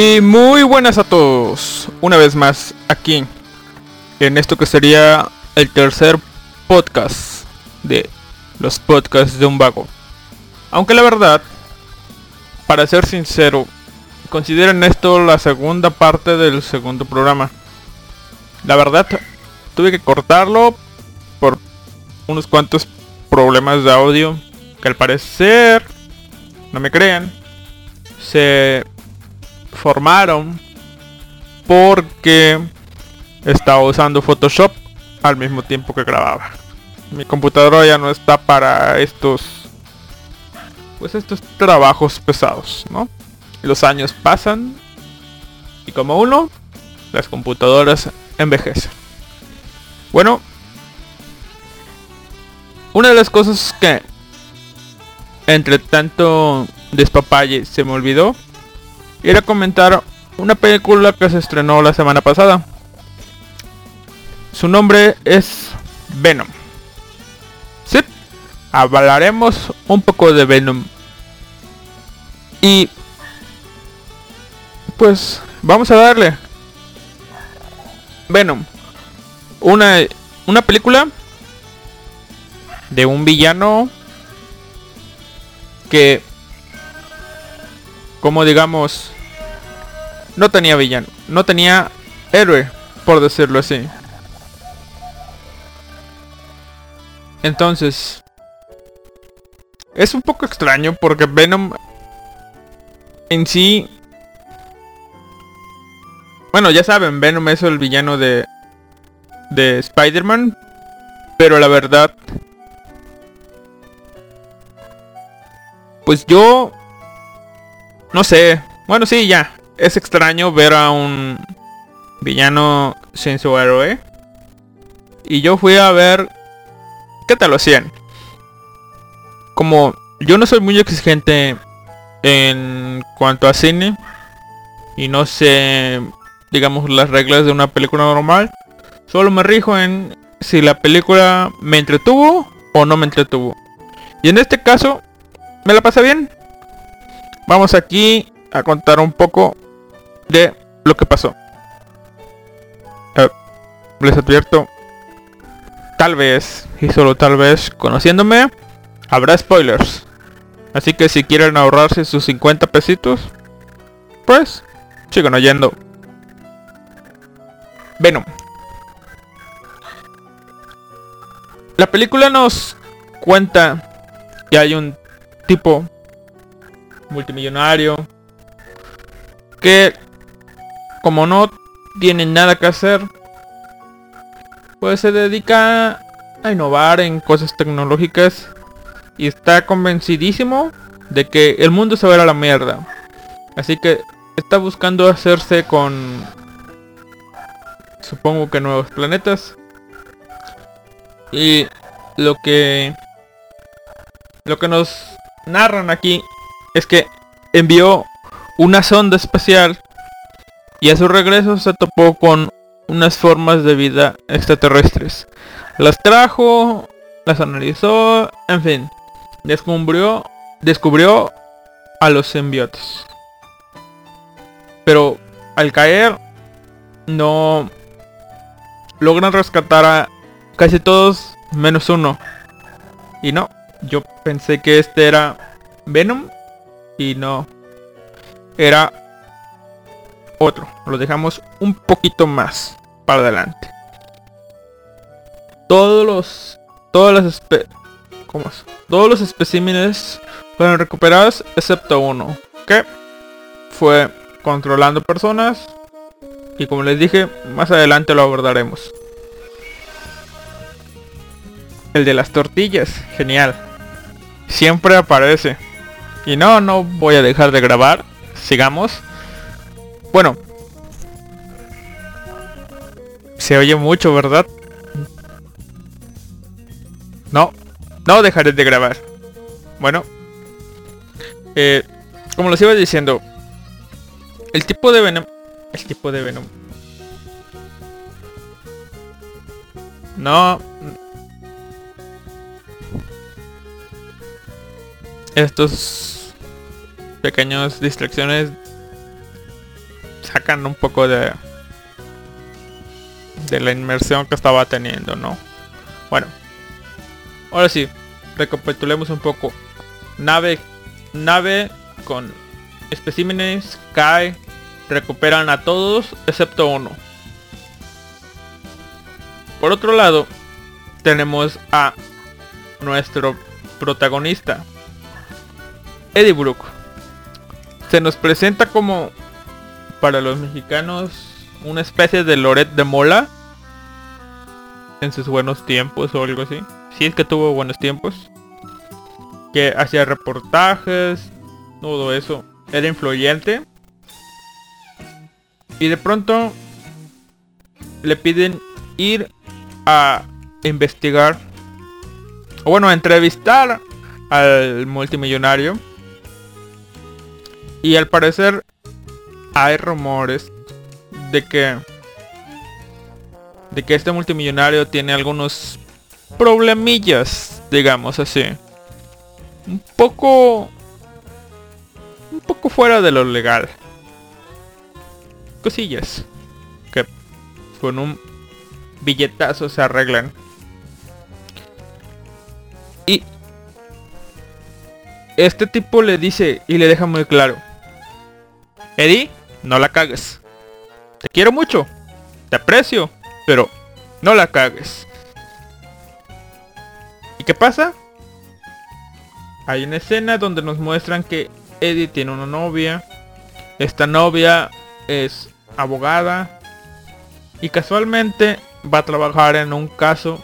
Y muy buenas a todos, una vez más aquí, en esto que sería el tercer podcast de los podcasts de un vago. Aunque la verdad, para ser sincero, consideren esto la segunda parte del segundo programa. La verdad, tuve que cortarlo por unos cuantos problemas de audio que al parecer, no me crean, se formaron porque estaba usando Photoshop al mismo tiempo que grababa. Mi computadora ya no está para estos pues estos trabajos pesados, ¿no? Los años pasan y como uno, las computadoras envejecen. Bueno, una de las cosas que entre tanto despapalle se me olvidó era comentar una película que se estrenó la semana pasada. Su nombre es Venom. Sí, hablaremos un poco de Venom. Y pues vamos a darle. Venom. Una, una película de un villano que como digamos no tenía villano, no tenía héroe, por decirlo así. Entonces, es un poco extraño porque Venom en sí... Bueno, ya saben, Venom es el villano de, de Spider-Man. Pero la verdad... Pues yo... No sé. Bueno, sí, ya. Es extraño ver a un villano sin su héroe. Y yo fui a ver qué tal lo hacían. Como yo no soy muy exigente en cuanto a cine y no sé, digamos, las reglas de una película normal, solo me rijo en si la película me entretuvo o no me entretuvo. Y en este caso, me la pasé bien. Vamos aquí a contar un poco de lo que pasó. Les advierto, tal vez, y solo tal vez, conociéndome, habrá spoilers. Así que si quieren ahorrarse sus 50 pesitos, pues sigan oyendo. Venom. La película nos cuenta que hay un tipo multimillonario que como no tiene nada que hacer, pues se dedica a innovar en cosas tecnológicas y está convencidísimo de que el mundo se va a ir a la mierda. Así que está buscando hacerse con supongo que nuevos planetas. Y lo que lo que nos narran aquí es que envió una sonda espacial y a su regreso se topó con unas formas de vida extraterrestres. Las trajo, las analizó, en fin, descubrió, descubrió a los simbiotes. Pero al caer no logran rescatar a casi todos menos uno. Y no, yo pensé que este era Venom y no. Era otro. Lo dejamos un poquito más para adelante. Todos los todas las ¿cómo es? Todos los especímenes fueron recuperados excepto uno, que fue controlando personas y como les dije, más adelante lo abordaremos. El de las tortillas, genial. Siempre aparece. Y no, no voy a dejar de grabar. Sigamos. Bueno. Se oye mucho, ¿verdad? No. No dejaré de grabar. Bueno. Eh, como les iba diciendo. El tipo de Venom. El tipo de Venom. No. Estos pequeños distracciones sacan un poco de de la inmersión que estaba teniendo, ¿no? Bueno, ahora sí, recapitulemos un poco. Nave, nave con especímenes cae, recuperan a todos excepto uno. Por otro lado, tenemos a nuestro protagonista, Eddie Brooke. Se nos presenta como, para los mexicanos, una especie de Loret de Mola. En sus buenos tiempos o algo así. Si es que tuvo buenos tiempos. Que hacía reportajes. Todo eso. Era influyente. Y de pronto le piden ir a investigar. O bueno, a entrevistar al multimillonario. Y al parecer hay rumores de que de que este multimillonario tiene algunos problemillas, digamos así. Un poco un poco fuera de lo legal. Cosillas que con un billetazo se arreglan. Y este tipo le dice y le deja muy claro. Eddie, no la cagues. Te quiero mucho. Te aprecio. Pero no la cagues. ¿Y qué pasa? Hay una escena donde nos muestran que Eddie tiene una novia. Esta novia es abogada. Y casualmente va a trabajar en un caso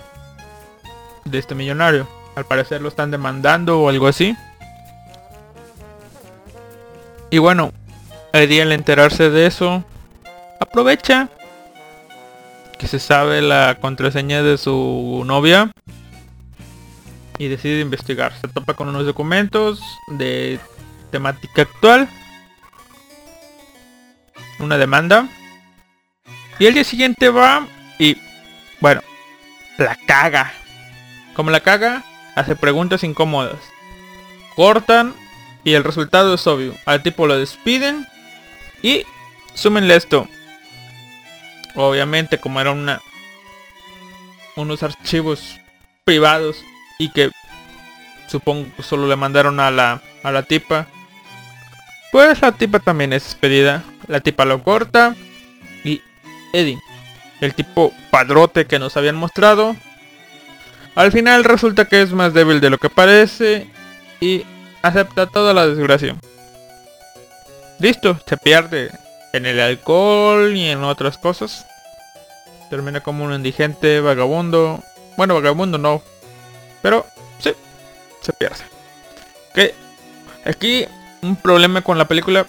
de este millonario. Al parecer lo están demandando o algo así. Y bueno, Eddie al enterarse de eso, aprovecha que se sabe la contraseña de su novia y decide investigar. Se topa con unos documentos de temática actual, una demanda y el día siguiente va y bueno, la caga. Como la caga, hace preguntas incómodas. Cortan y el resultado es obvio. Al tipo lo despiden y súmenle esto. Obviamente como era una unos archivos privados y que supongo solo le mandaron a la a la tipa. Pues la tipa también es despedida. La tipa lo corta y Eddie, el tipo padrote que nos habían mostrado, al final resulta que es más débil de lo que parece y acepta toda la desgracia. Listo, se pierde en el alcohol y en otras cosas. Termina como un indigente, vagabundo. Bueno, vagabundo no. Pero sí, se pierde. Que aquí un problema con la película.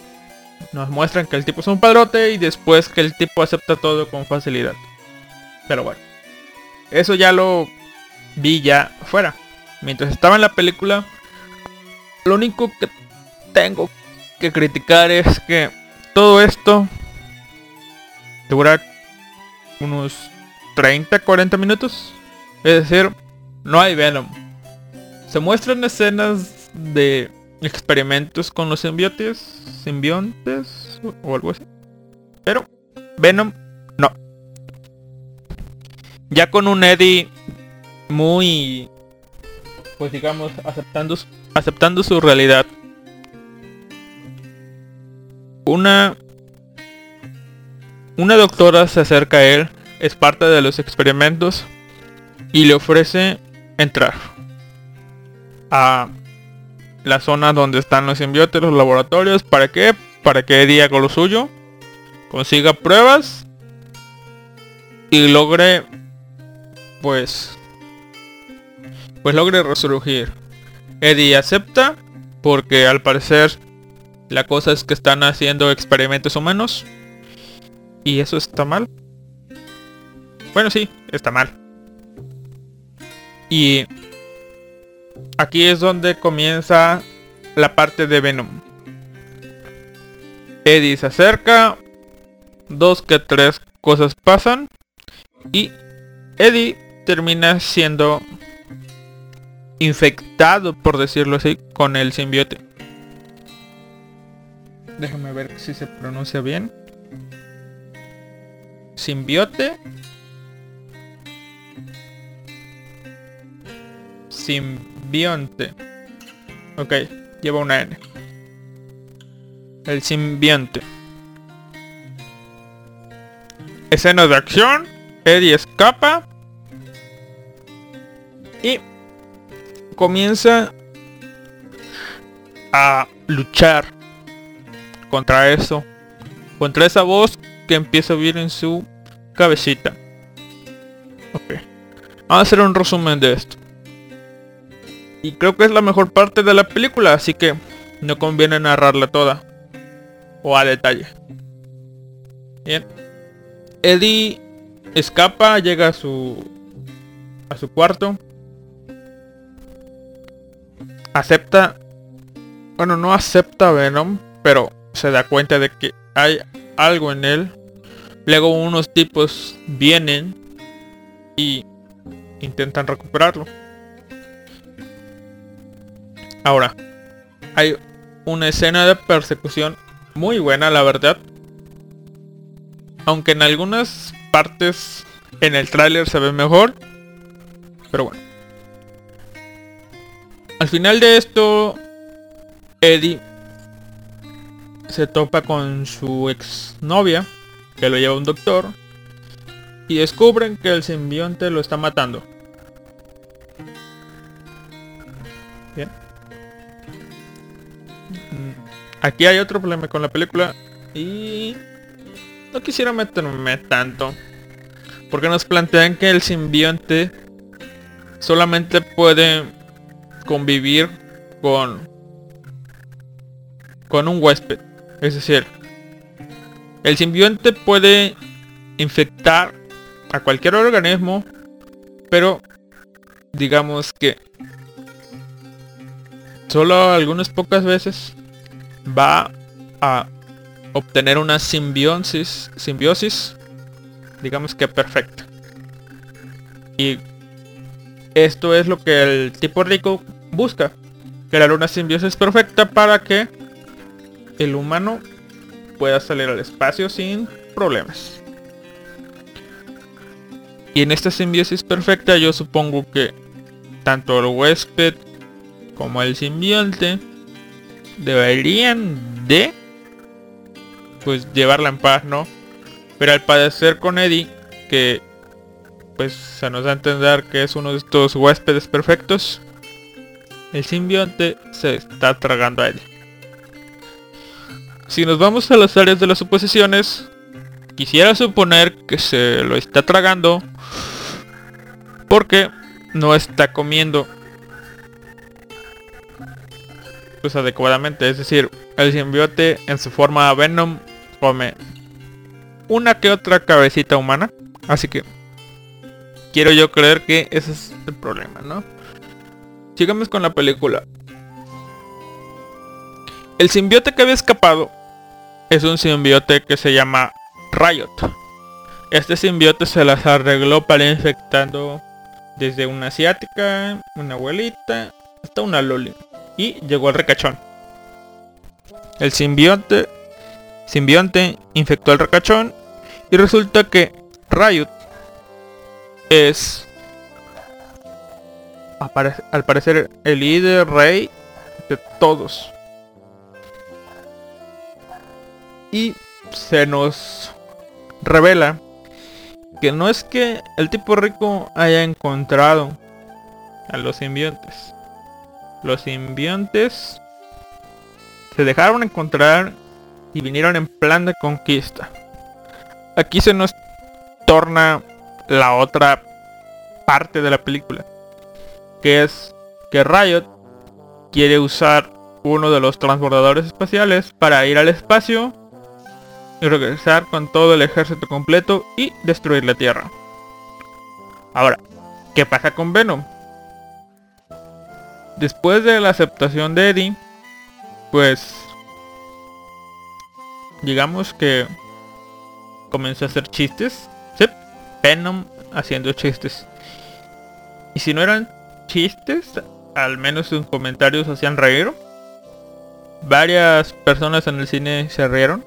Nos muestran que el tipo es un padrote y después que el tipo acepta todo con facilidad. Pero bueno. Eso ya lo vi ya fuera. Mientras estaba en la película. Lo único que tengo que criticar es que todo esto dura unos 30, 40 minutos. Es decir, no hay Venom. Se muestran escenas de experimentos con los simbiotes, simbiontes o algo así. Pero Venom no. Ya con un Eddie muy pues digamos aceptando aceptando su realidad una una doctora se acerca a él, es parte de los experimentos y le ofrece entrar a la zona donde están los simbiotes, los laboratorios, ¿para qué? Para que Eddie haga lo suyo, consiga pruebas y logre pues pues logre resurgir. Eddie acepta porque al parecer la cosa es que están haciendo experimentos humanos. Y eso está mal. Bueno, sí, está mal. Y aquí es donde comienza la parte de Venom. Eddie se acerca. Dos que tres cosas pasan. Y Eddie termina siendo infectado, por decirlo así, con el simbiote. Déjame ver si se pronuncia bien. simbiote. Simbionte. Ok lleva una n. El simbionte. Escena de acción. Eddie escapa. Y comienza a luchar contra eso, contra esa voz que empieza a oír en su cabecita. Ok. Vamos a hacer un resumen de esto. Y creo que es la mejor parte de la película, así que no conviene narrarla toda. O a detalle. Bien. Eddie escapa, llega a su a su cuarto. Acepta bueno, no acepta Venom, pero se da cuenta de que hay algo en él. Luego unos tipos vienen y intentan recuperarlo. Ahora, hay una escena de persecución muy buena, la verdad. Aunque en algunas partes en el tráiler se ve mejor. Pero bueno. Al final de esto, Eddie se topa con su ex novia, que lo lleva un doctor, y descubren que el simbionte lo está matando. Bien. Mm, aquí hay otro problema con la película y no quisiera meterme tanto. Porque nos plantean que el simbionte solamente puede convivir con con un huésped. Es decir, el simbionte puede infectar a cualquier organismo, pero digamos que solo algunas pocas veces va a obtener una simbiosis, digamos que perfecta. Y esto es lo que el tipo rico busca, crear una simbiosis perfecta para que el humano pueda salir al espacio sin problemas. Y en esta simbiosis perfecta yo supongo que tanto el huésped como el simbionte deberían de pues llevarla en paz, ¿no? Pero al padecer con Eddie, que pues se nos da a entender que es uno de estos huéspedes perfectos, el simbionte se está tragando a Eddie. Si nos vamos a las áreas de las suposiciones, quisiera suponer que se lo está tragando porque no está comiendo pues adecuadamente. Es decir, el simbiote en su forma Venom come una que otra cabecita humana. Así que quiero yo creer que ese es el problema, ¿no? Sigamos con la película. El simbiote que había escapado es un simbiote que se llama Riot. Este simbiote se las arregló para infectando desde una asiática, una abuelita, hasta una loli. Y llegó al recachón. El simbionte, simbionte infectó al recachón y resulta que Riot es al parecer el líder rey de todos. Y se nos revela que no es que el tipo rico haya encontrado a los simbiontes. Los simbiontes se dejaron encontrar y vinieron en plan de conquista. Aquí se nos torna la otra parte de la película. Que es que Riot quiere usar uno de los transbordadores espaciales para ir al espacio y regresar con todo el ejército completo y destruir la Tierra. Ahora, ¿qué pasa con Venom? Después de la aceptación de Eddie, pues digamos que comenzó a hacer chistes. ¿sí? Venom haciendo chistes. Y si no eran chistes, al menos sus comentarios hacían reír. Varias personas en el cine se rieron.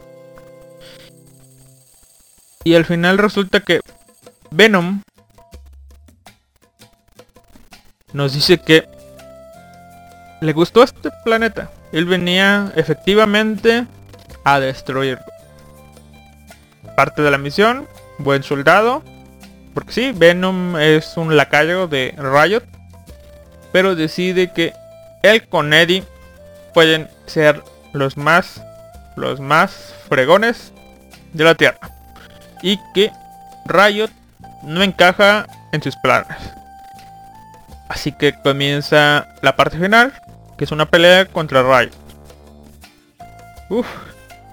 Y al final resulta que Venom nos dice que le gustó este planeta. Él venía efectivamente a destruirlo. Parte de la misión, buen soldado. Porque sí, Venom es un lacayo de Riot. Pero decide que él con Eddie pueden ser los más, los más fregones de la Tierra. Y que Riot no encaja en sus planes. Así que comienza la parte final, que es una pelea contra Riot. Uf,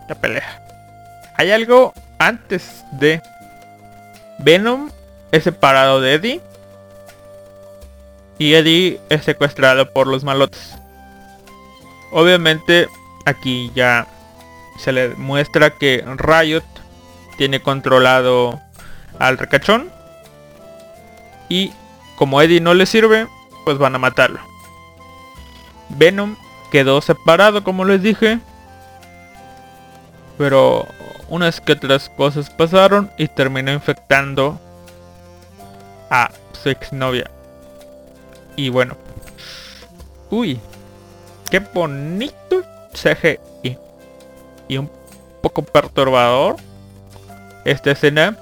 la pelea. Hay algo antes de Venom es separado de Eddie. Y Eddie es secuestrado por los malotes. Obviamente aquí ya se le muestra que Riot tiene controlado al recachón. Y como Eddie no le sirve, pues van a matarlo. Venom quedó separado como les dije. Pero unas que otras cosas pasaron y terminó infectando a su exnovia. Y bueno. Uy. Qué bonito CGI. Y un poco perturbador. Esta escena.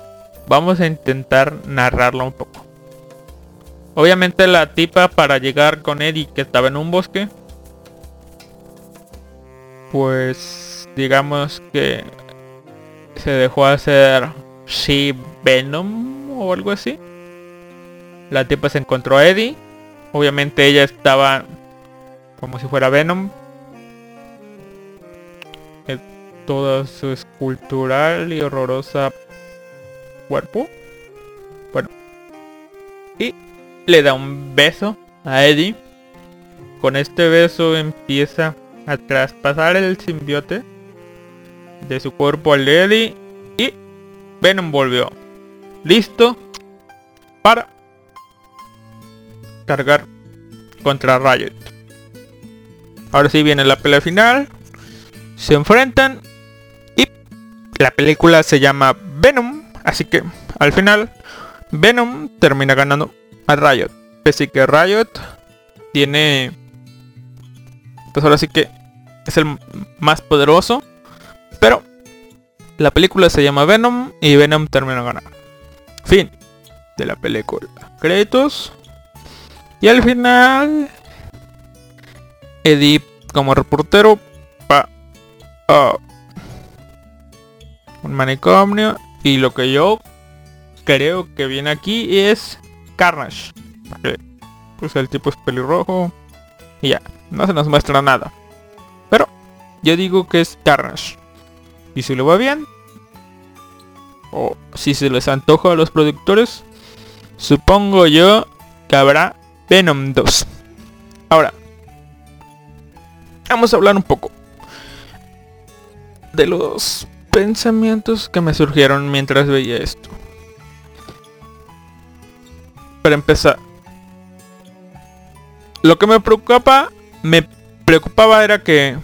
Vamos a intentar narrarla un poco. Obviamente la tipa para llegar con Eddie que estaba en un bosque. Pues digamos que se dejó hacer sí Venom o algo así. La tipa se encontró a Eddie. Obviamente ella estaba como si fuera Venom. Toda su escultural y horrorosa cuerpo. Bueno. Y le da un beso a Eddie. Con este beso empieza a traspasar el simbiote de su cuerpo al de Eddie y Venom volvió. Listo para cargar contra Riot. Ahora sí viene la pelea final. Se enfrentan la película se llama Venom. Así que al final Venom termina ganando a Riot. Pese que Riot tiene... Pues ahora sí que es el más poderoso. Pero la película se llama Venom y Venom termina ganando. Fin de la película. Créditos. Y al final... Eddie como reportero va a un manicomio. Y lo que yo creo que viene aquí es Carnage. Pues el tipo es pelirrojo. Y ya, no se nos muestra nada. Pero yo digo que es Carnage. Y si lo va bien. O si se les antoja a los productores. Supongo yo que habrá Venom 2. Ahora. Vamos a hablar un poco. De los pensamientos que me surgieron mientras veía esto para empezar. Lo que me preocupaba, me preocupaba era que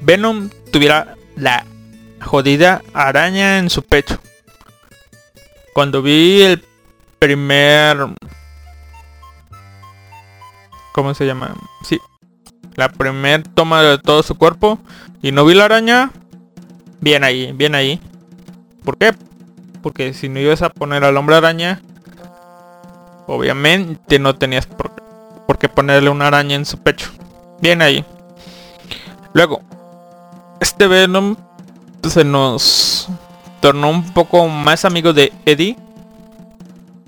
Venom tuviera la jodida araña en su pecho. Cuando vi el primer... ¿Cómo se llama? Sí. La primer toma de todo su cuerpo. Y no vi la araña. Bien ahí, bien ahí. ¿Por qué? Porque si no ibas a poner al hombre araña, Obviamente no tenías por, qué ponerle una araña en su pecho. Bien ahí. Luego, este Venom se nos tornó un poco más amigo de Eddie.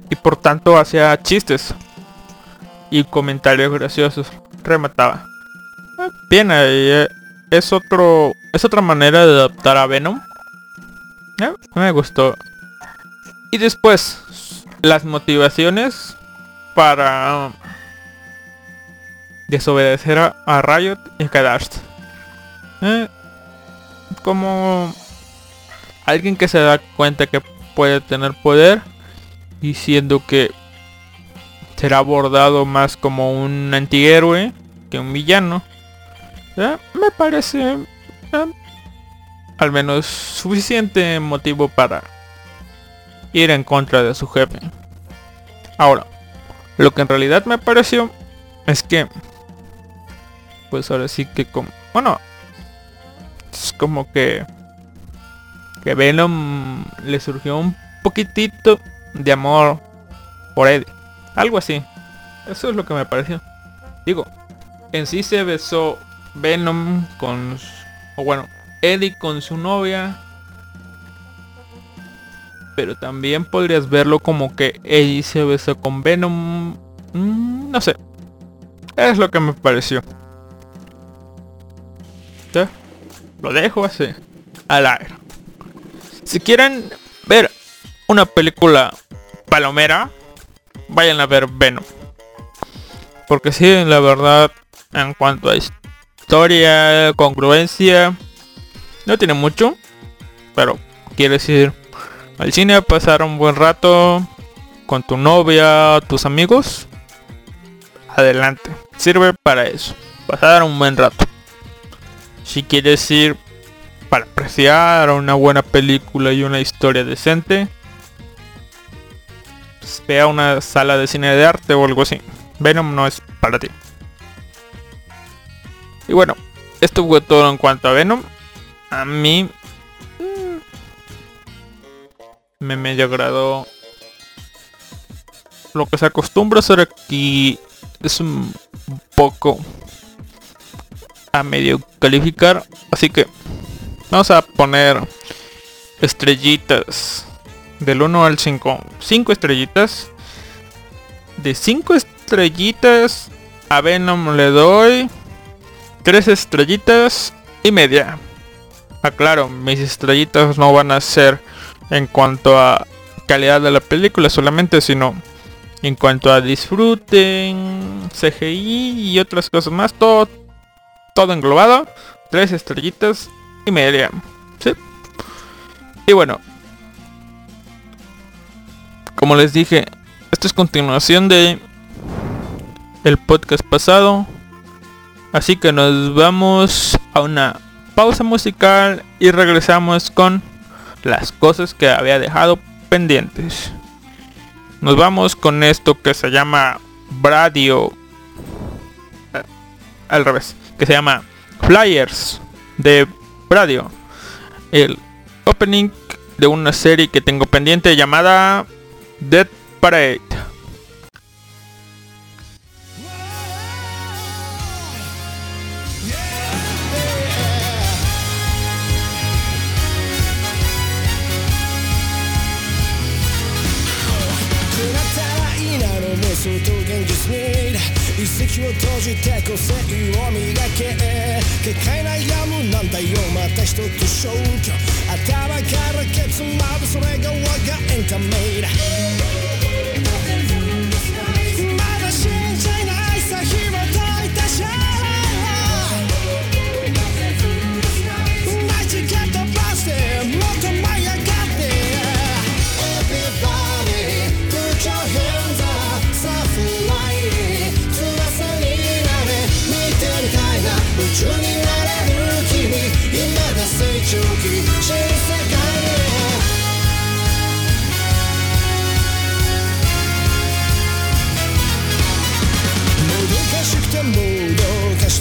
Y por tanto hacía chistes. Y comentarios graciosos. Remataba. Bien ahí. Es otro. Es otra manera de adaptar a Venom. Eh, me gustó. Y después, las motivaciones para desobedecer a, Riot y quedarse. Eh, como alguien que se da cuenta que puede tener poder y siendo que será abordado más como un antihéroe que un villano. Me parece eh, al menos suficiente motivo para ir en contra de su jefe. Ahora, lo que en realidad me pareció es que, pues ahora sí que como, bueno, es como que, que Venom le surgió un poquitito de amor por Eddie. Algo así. Eso es lo que me pareció. Digo, en sí se besó Venom con, o bueno, Eddie con su novia. Pero también podrías verlo como que Eddie se besó con Venom. Mm, no sé. Es lo que me pareció. Lo dejo así. Al aire. Si quieren ver una película palomera, vayan a ver Venom. Porque sí, la verdad, en cuanto a historia, congruencia, no tiene mucho. Pero quiere decir al cine a pasar un buen rato con tu novia, tus amigos. Adelante. Sirve para eso. Pasar un buen rato. Si quieres ir para apreciar una buena película y una historia decente, pues vea una sala de cine de arte o algo así. Venom no es para ti. Y bueno, esto fue todo en cuanto a Venom. A mí mm, me medio agradó lo que se acostumbra hacer aquí. Es un poco a medio calificar así que vamos a poner estrellitas del 1 al 5 5 estrellitas. De 5 estrellitas a Venom le doy 3 estrellitas y media aclaro mis estrellitas no van a ser en cuanto a calidad de la película solamente sino en cuanto a disfruten CGI y otras cosas más todo todo englobado tres estrellitas y media ¿sí? y bueno como les dije esto es continuación de el podcast pasado así que nos vamos a una pausa musical y regresamos con las cosas que había dejado pendientes nos vamos con esto que se llama Bradio eh, al revés que se llama Flyers de Radio. El opening de una serie que tengo pendiente llamada Dead Parade. 口を閉じて個性を磨け結界悩むなんだよ。また一つ消去。頭からケツまでそれが我がエンタメだ。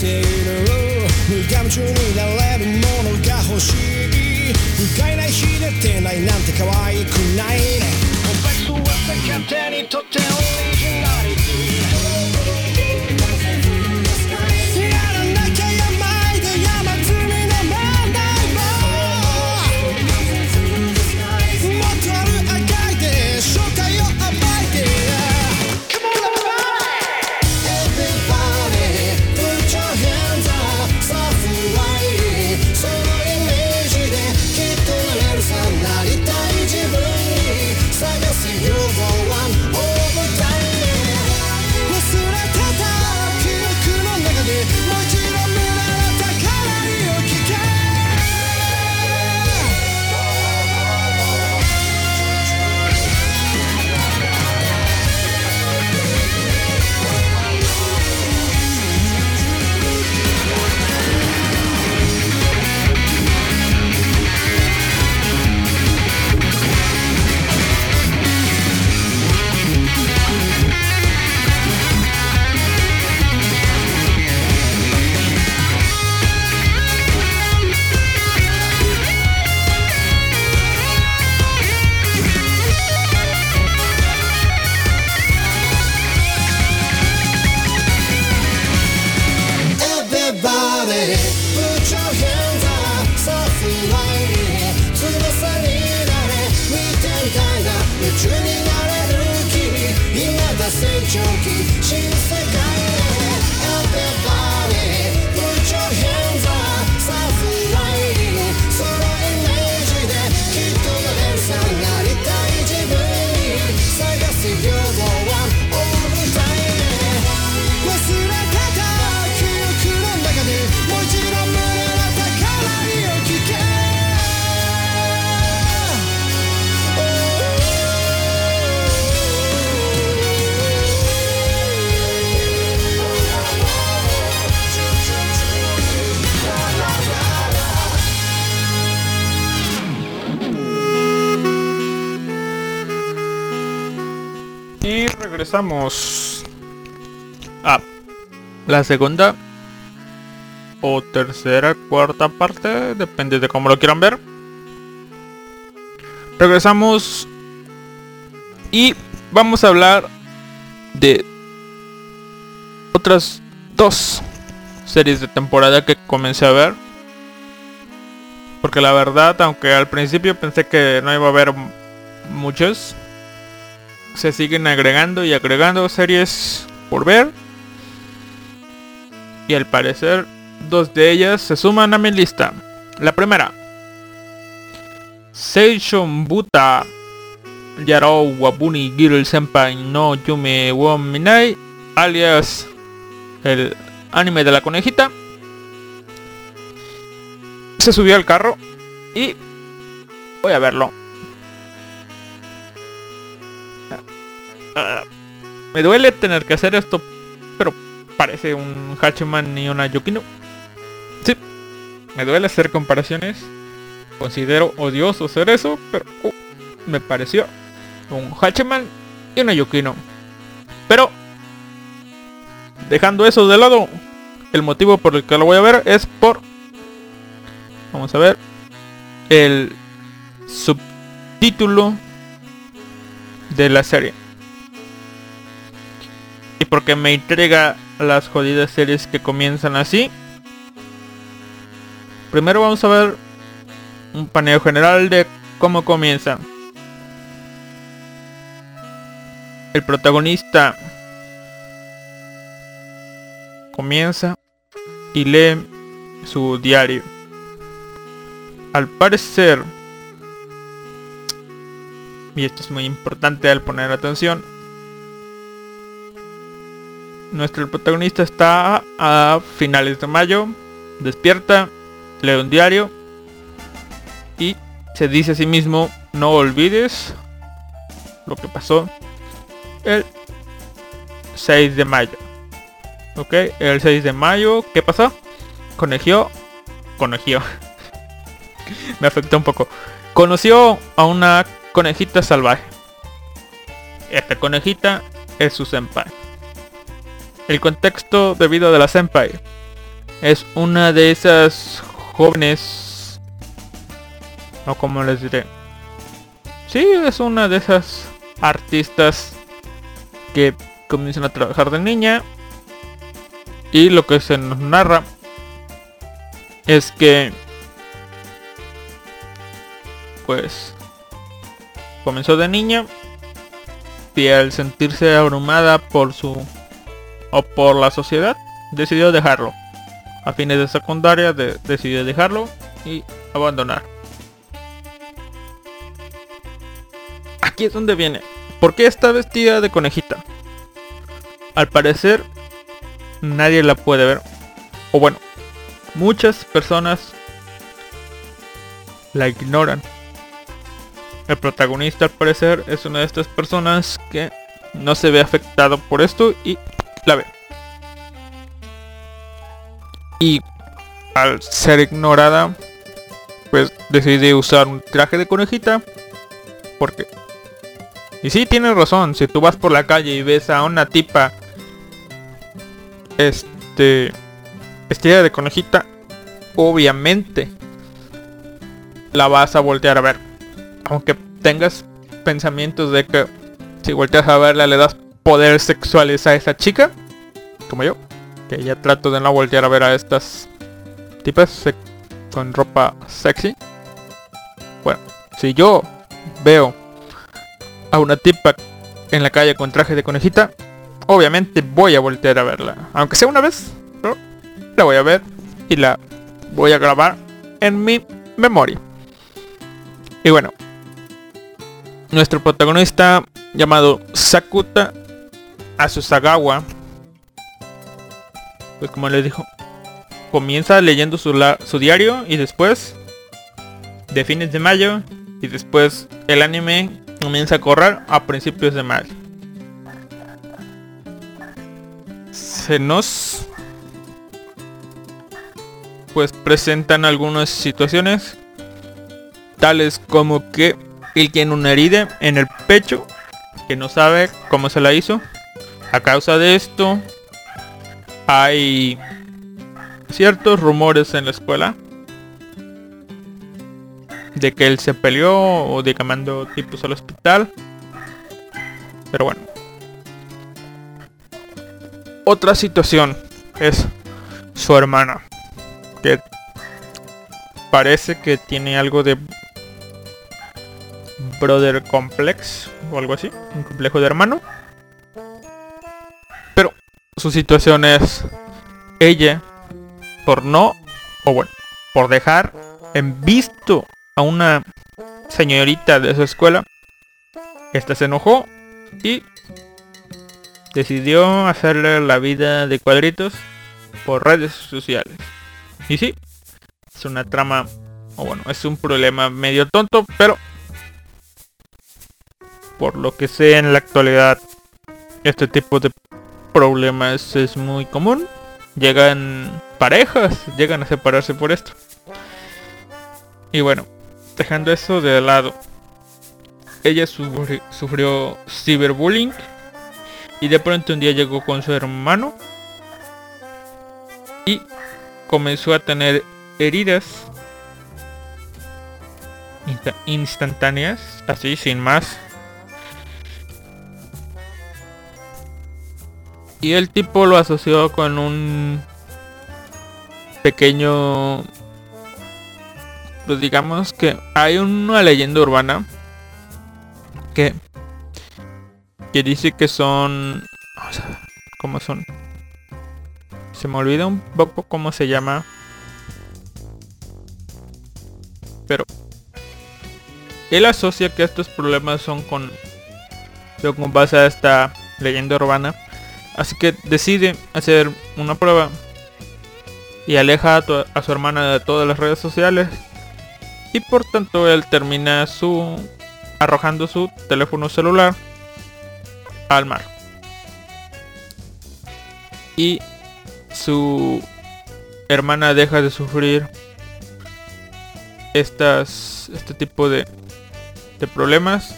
無我夢中になれるものが欲しい。不快な日出てないなんて可愛くないね。別は勝手にとってオリジナル A la segunda o tercera, cuarta parte, depende de cómo lo quieran ver. Regresamos y vamos a hablar de otras dos series de temporada que comencé a ver. Porque la verdad, aunque al principio pensé que no iba a haber muchas, se siguen agregando y agregando series por ver. Y al parecer, dos de ellas se suman a mi lista. La primera. Seishon Buta Yarou Wabuni Girl Senpai no Yume wo Minai alias el anime de la conejita se subió al carro y voy a verlo me duele tener que hacer esto, pero parece un Hachiman y una Yukino. Sí, me duele hacer comparaciones. Considero odioso hacer eso, pero uh, me pareció un Hachiman y una Yukino. Pero, dejando eso de lado, el motivo por el que lo voy a ver es por... Vamos a ver. El subtítulo de la serie y porque me intriga las jodidas series que comienzan así. Primero vamos a ver un paneo general de cómo comienza. El protagonista comienza y lee su diario. Al parecer, y esto es muy importante al poner atención, nuestro protagonista está a finales de mayo, despierta, lee un diario y se dice a sí mismo, no olvides lo que pasó el 6 de mayo. Ok, el 6 de mayo, ¿qué pasó? Conegió, conegió. Me afectó un poco. Conoció a una conejita salvaje. Esta conejita es su senpai. El contexto de vida de la senpai. Es una de esas jóvenes o como les diré sí es una de esas artistas que comienzan a trabajar de niña. Y lo que se nos narra es que pues comenzó de niña y al sentirse abrumada por su o por la sociedad decidió dejarlo. A fines de secundaria de- decidió dejarlo y abandonar. Aquí es donde viene. ¿por qué está vestida de conejita? al parecer nadie la puede ver. O bueno muchas personas la ignoran. El protagonista al parecer es una de estas personas que no se ve afectado por esto y la ve. Y al ser ignorada, pues decide usar un traje de conejita. Porque... Y sí, tienes razón, si tú vas por la calle y ves a una tipa... Este... Vestida de conejita, obviamente la vas a voltear a ver. Aunque tengas pensamientos de que si volteas a verla le das poderes sexuales a esa chica, como yo, que ya trato de no voltear a ver a estas tipas con ropa sexy. Bueno, si yo veo a una tipa en la calle con traje de conejita, obviamente voy a voltear a verla. Aunque sea una vez, pero la voy a ver y la voy a grabar en mi memoria. Y bueno, nuestro protagonista llamado Sakuta Asusagawa, pues como les dijo, comienza leyendo su, la- su diario y después de fines de mayo y después el anime comienza a correr a principios de mayo. Se nos pues presentan algunas situaciones tales como que él tiene una herida en el pecho que no sabe cómo se la hizo. A causa de esto hay ciertos rumores en la escuela de que él se peleó o de que mandó tipos al hospital. Pero bueno. Otra situación es su hermana. Que parece que tiene algo de brother complex o algo así. Un complejo de hermano. Su situación es ella por no o bueno por dejar en visto a una señorita de su escuela. Esta se enojó y decidió hacerle la vida de cuadritos por redes sociales. Y sí es una trama o bueno es un problema medio tonto pero por lo que sé en la actualidad este tipo de problemas es muy común llegan parejas, llegan a separarse por esto. Y bueno, dejando eso de lado, ella sufri- sufrió ciberbullying y de pronto un día llegó con su hermano y comenzó a tener heridas insta- instantáneas, así sin más. Y el tipo lo asoció con un pequeño... Pues digamos que hay una leyenda urbana que, que dice que son... Cómo son. Se me olvida un poco cómo se llama. Pero él asocia que estos problemas son con, son con base a esta leyenda urbana. Así que decide hacer una prueba y aleja a, su hermana de todas las redes sociales. Y por tanto él termina su arrojando su teléfono celular al mar. Y su hermana deja de sufrir estas este tipo de problemas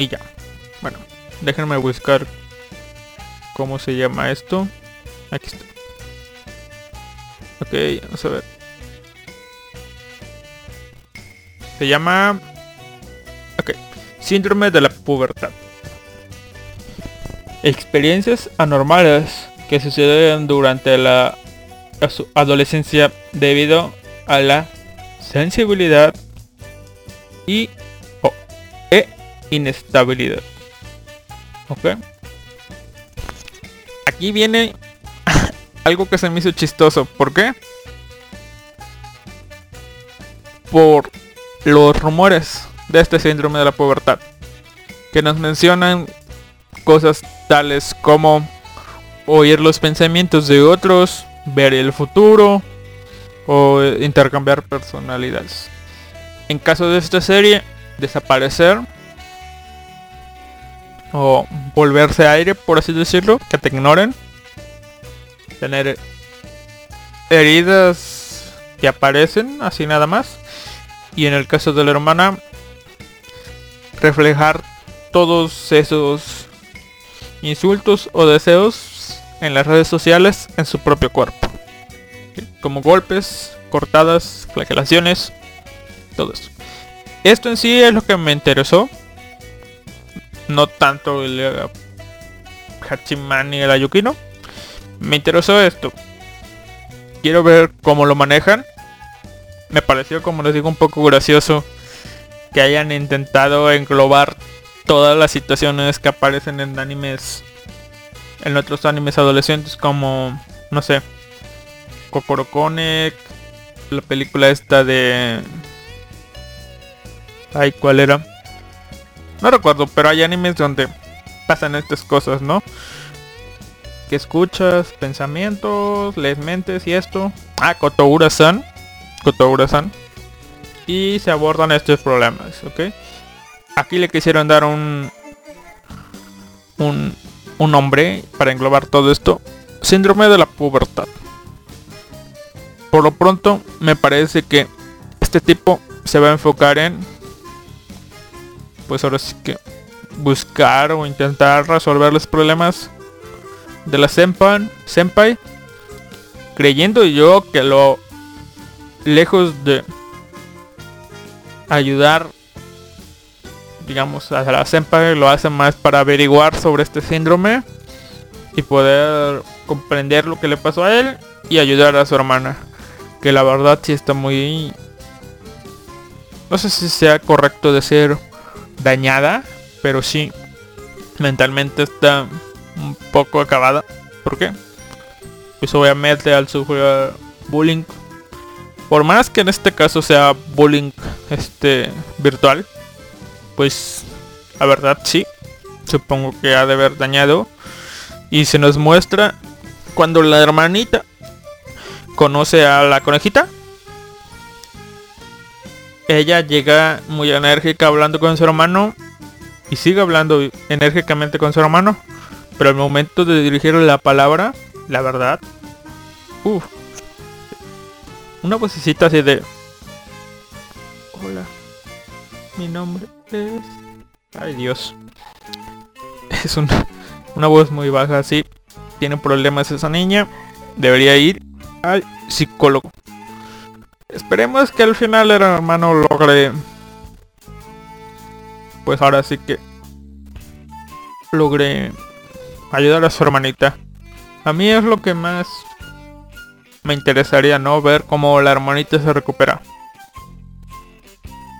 y ya. Bueno déjenme buscar cómo se llama esto. Aquí está. Ok vamos a ver. Se llama ok síndrome de la pubertad. Experiencias anormales que suceden durante la adolescencia debido a la sensibilidad y inestabilidad. ¿Ok? Aquí viene algo que se me hizo chistoso. ¿Por qué? Por los rumores de este síndrome de la pubertad. Que nos mencionan cosas tales como oír los pensamientos de otros, ver el futuro o intercambiar personalidades. En caso de esta serie, desaparecer o volverse aire, por así decirlo, que te ignoren. Tener heridas que aparecen así nada más. Y en el caso de la hermana, reflejar todos esos insultos o deseos en las redes sociales en su propio cuerpo. Como golpes, cortadas, flagelaciones, todo eso. Esto en sí es lo que me interesó. No tanto el eh, Hachiman y el Ayukino. Me interesó esto. Quiero ver cómo lo manejan. Me pareció, como les digo, un poco gracioso que hayan intentado englobar todas las situaciones que aparecen en animes en otros animes adolescentes como no sé Kokoro Connect la película esta de ay cuál era no recuerdo pero hay animes donde pasan estas cosas no que escuchas pensamientos lees mentes y esto. Ah Kotoura-san. Kotoura-san. Y se abordan estos problemas ok aquí le quisieron dar un un, un nombre para englobar todo esto. Síndrome de la pubertad. Por lo pronto, me parece que este tipo se va a enfocar en, pues ahora sí que buscar o intentar resolver los problemas de la senpai, creyendo yo que lo lejos de ayudar digamos, a la senpai lo hace más para averiguar sobre este síndrome y poder comprender lo que le pasó a él y ayudar a su hermana. Que la verdad sí está muy... No sé si sea correcto decir dañada, pero sí, mentalmente está un poco acabada. ¿Por qué? Pues obviamente al sufrir bullying. Por más que en este caso sea bullying este virtual, pues la verdad sí, supongo que ha de haber dañado. Y se nos muestra cuando la hermanita conoce a la conejita. Ella llega muy enérgica hablando con su hermano y sigue hablando enérgicamente con su hermano. Pero al momento de dirigirle la palabra, la verdad, uff, una vocecita así de... Hola, mi nombre es... Ay Dios. Es una, una voz muy baja, sí. Tiene problemas esa niña. Debería ir al psicólogo. Esperemos que al final el hermano logre... Pues ahora sí que... Logre ayudar a su hermanita. A mí es lo que más me interesaría, ¿no? Ver cómo la hermanita se recupera.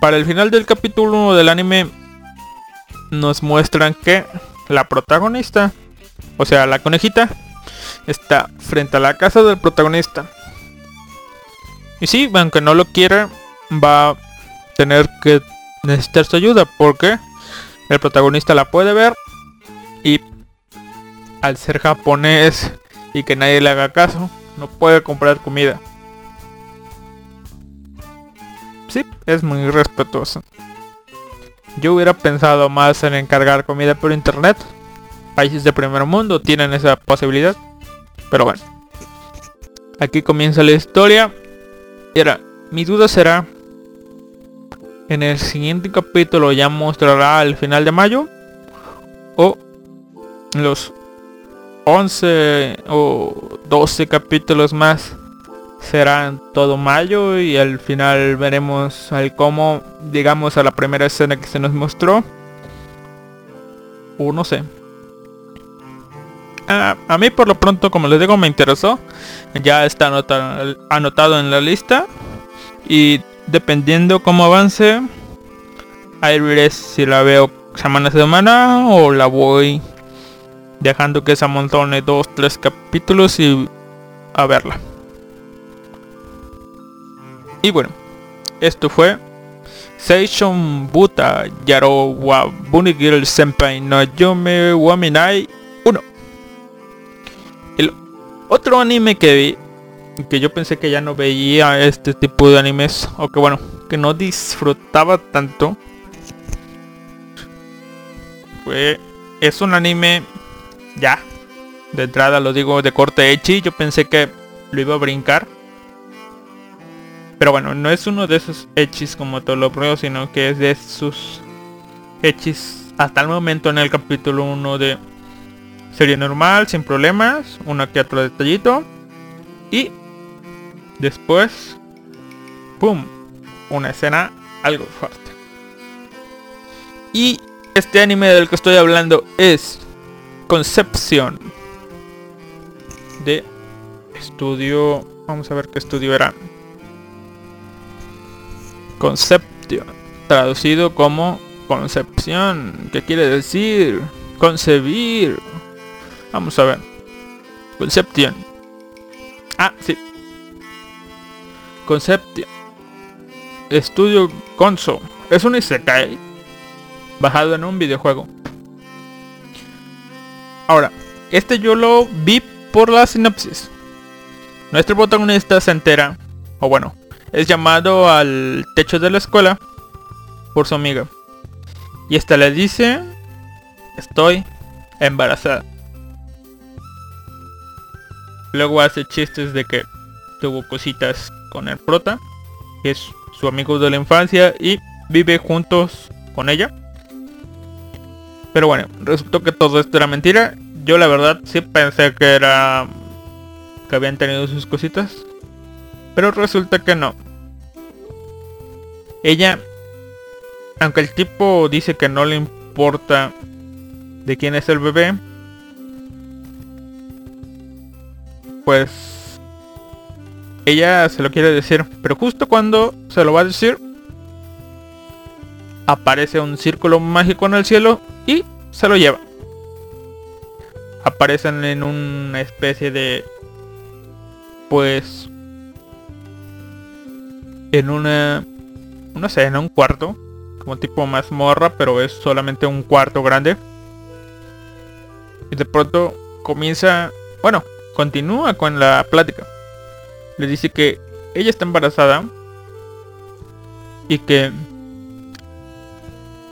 Para el final del capítulo 1 del anime nos muestran que la protagonista, o sea, la conejita, está frente a la casa del protagonista. Y sí, aunque no lo quiera, va a tener que necesitar su ayuda porque el protagonista la puede ver y al ser japonés y que nadie le haga caso, no puede comprar comida. Sí, es muy respetuoso. Yo hubiera pensado más en encargar comida por internet. Países de primer mundo tienen esa posibilidad. Pero bueno. Aquí comienza la historia. Y ahora, mi duda será. En el siguiente capítulo ya mostrará el final de mayo. O los 11 o 12 capítulos más será todo mayo y al final veremos al cómo llegamos a la primera escena que se nos mostró. O no sé. A, a mí por lo pronto, como les digo, me interesó. Ya está anotado, en la lista. Y dependiendo cómo avance, ahí veré si la veo semana a semana o la voy dejando que se amontone dos, tres capítulos y a verla. Y bueno, esto fue Seishon Buta Yaro wa Bunigirl Senpai no Yume Waminai 1. El otro anime que vi, que yo pensé que ya no veía este tipo de animes, o que bueno, que no disfrutaba tanto, fue, es un anime, ya, de entrada lo digo de corte echi, yo pensé que lo iba a brincar. Pero bueno, no es uno de esos hechis como todo lo pruebo, sino que es de sus hechis hasta el momento en el capítulo 1 de serie normal, sin problemas, uno que otro detallito. Y después, ¡pum! Una escena algo fuerte. Y este anime del que estoy hablando es Concepción de estudio. Vamos a ver qué estudio era. Conception. traducido como concepción, que quiere decir concebir. Vamos a ver. Conception. Ah, sí. Conception. Estudio Conso. Es un Isekai bajado en un videojuego. Ahora, este yo lo vi por la sinopsis. Nuestro protagonista se entera, o bueno, es llamado al techo de la escuela por su amiga. Y esta le dice, estoy embarazada. Luego hace chistes de que tuvo cositas con el prota, que es su amigo de la infancia y vive juntos con ella. Pero bueno, resultó que todo esto era mentira. Yo la verdad sí pensé que era... que habían tenido sus cositas. Pero resulta que no. Ella, aunque el tipo dice que no le importa de quién es el bebé, pues ella se lo quiere decir. Pero justo cuando se lo va a decir, aparece un círculo mágico en el cielo y se lo lleva. Aparecen en una especie de... Pues... En una... No sé, en un cuarto. Como tipo mazmorra, pero es solamente un cuarto grande. Y de pronto comienza... Bueno, continúa con la plática. Le dice que ella está embarazada. Y que...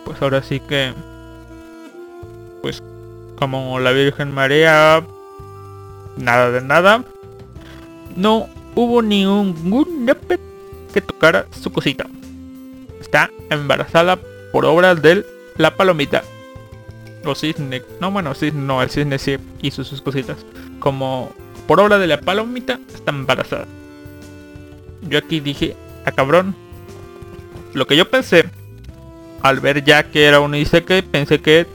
Pues ahora sí que pues como la Virgen María, nada de nada, no hubo ningún nepet que tocara su cosita. Está embarazada por obra de la palomita. O cisne. No, bueno, cisne, no, el cisne sí hizo sus cositas. Como por obra de la palomita está embarazada. Yo aquí dije, a cabrón. Lo que yo pensé al ver ya que era un que pensé que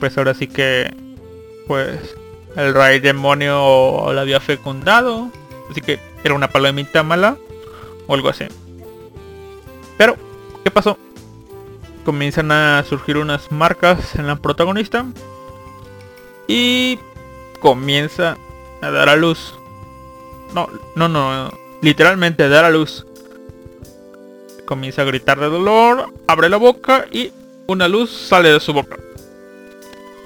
pues ahora sí que pues el rey demonio la había fecundado. Así que era una palomita mala o algo así. Pero, ¿qué pasó? Comienzan a surgir unas marcas en la protagonista. Y comienza a dar a luz. No, no, no. Literalmente dar a luz. Comienza a gritar de dolor. Abre la boca y una luz sale de su boca.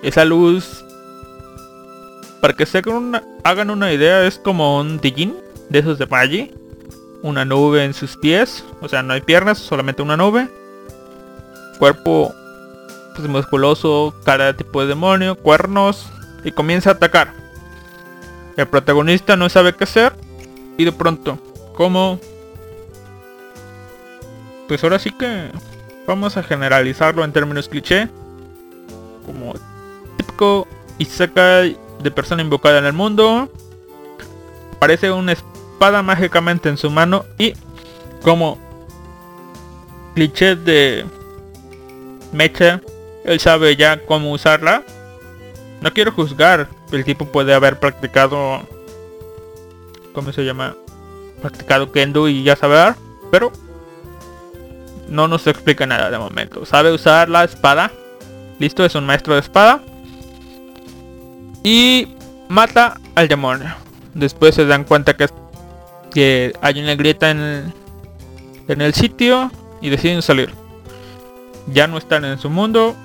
Esa luz, para que se hagan una idea, es como un Dijin de esos de Maggi. Una nube en sus pies, o sea, no hay piernas, solamente una nube. Cuerpo pues, musculoso, cara tipo de demonio, cuernos, y comienza a atacar. El protagonista no sabe qué hacer, y de pronto, como... Pues ahora sí que vamos a generalizarlo en términos cliché. Como y saca de persona invocada en el mundo. Aparece una espada mágicamente en su mano y como cliché de Mecha, él sabe ya cómo usarla. No quiero juzgar, el tipo puede haber practicado, ¿cómo se llama? Practicado Kendo y ya saber, pero no nos explica nada de momento. Sabe usar la espada. Listo, es un maestro de espada y mata al demonio. Después se dan cuenta que, hay una grieta en el sitio y deciden salir. Ya no están en su mundo,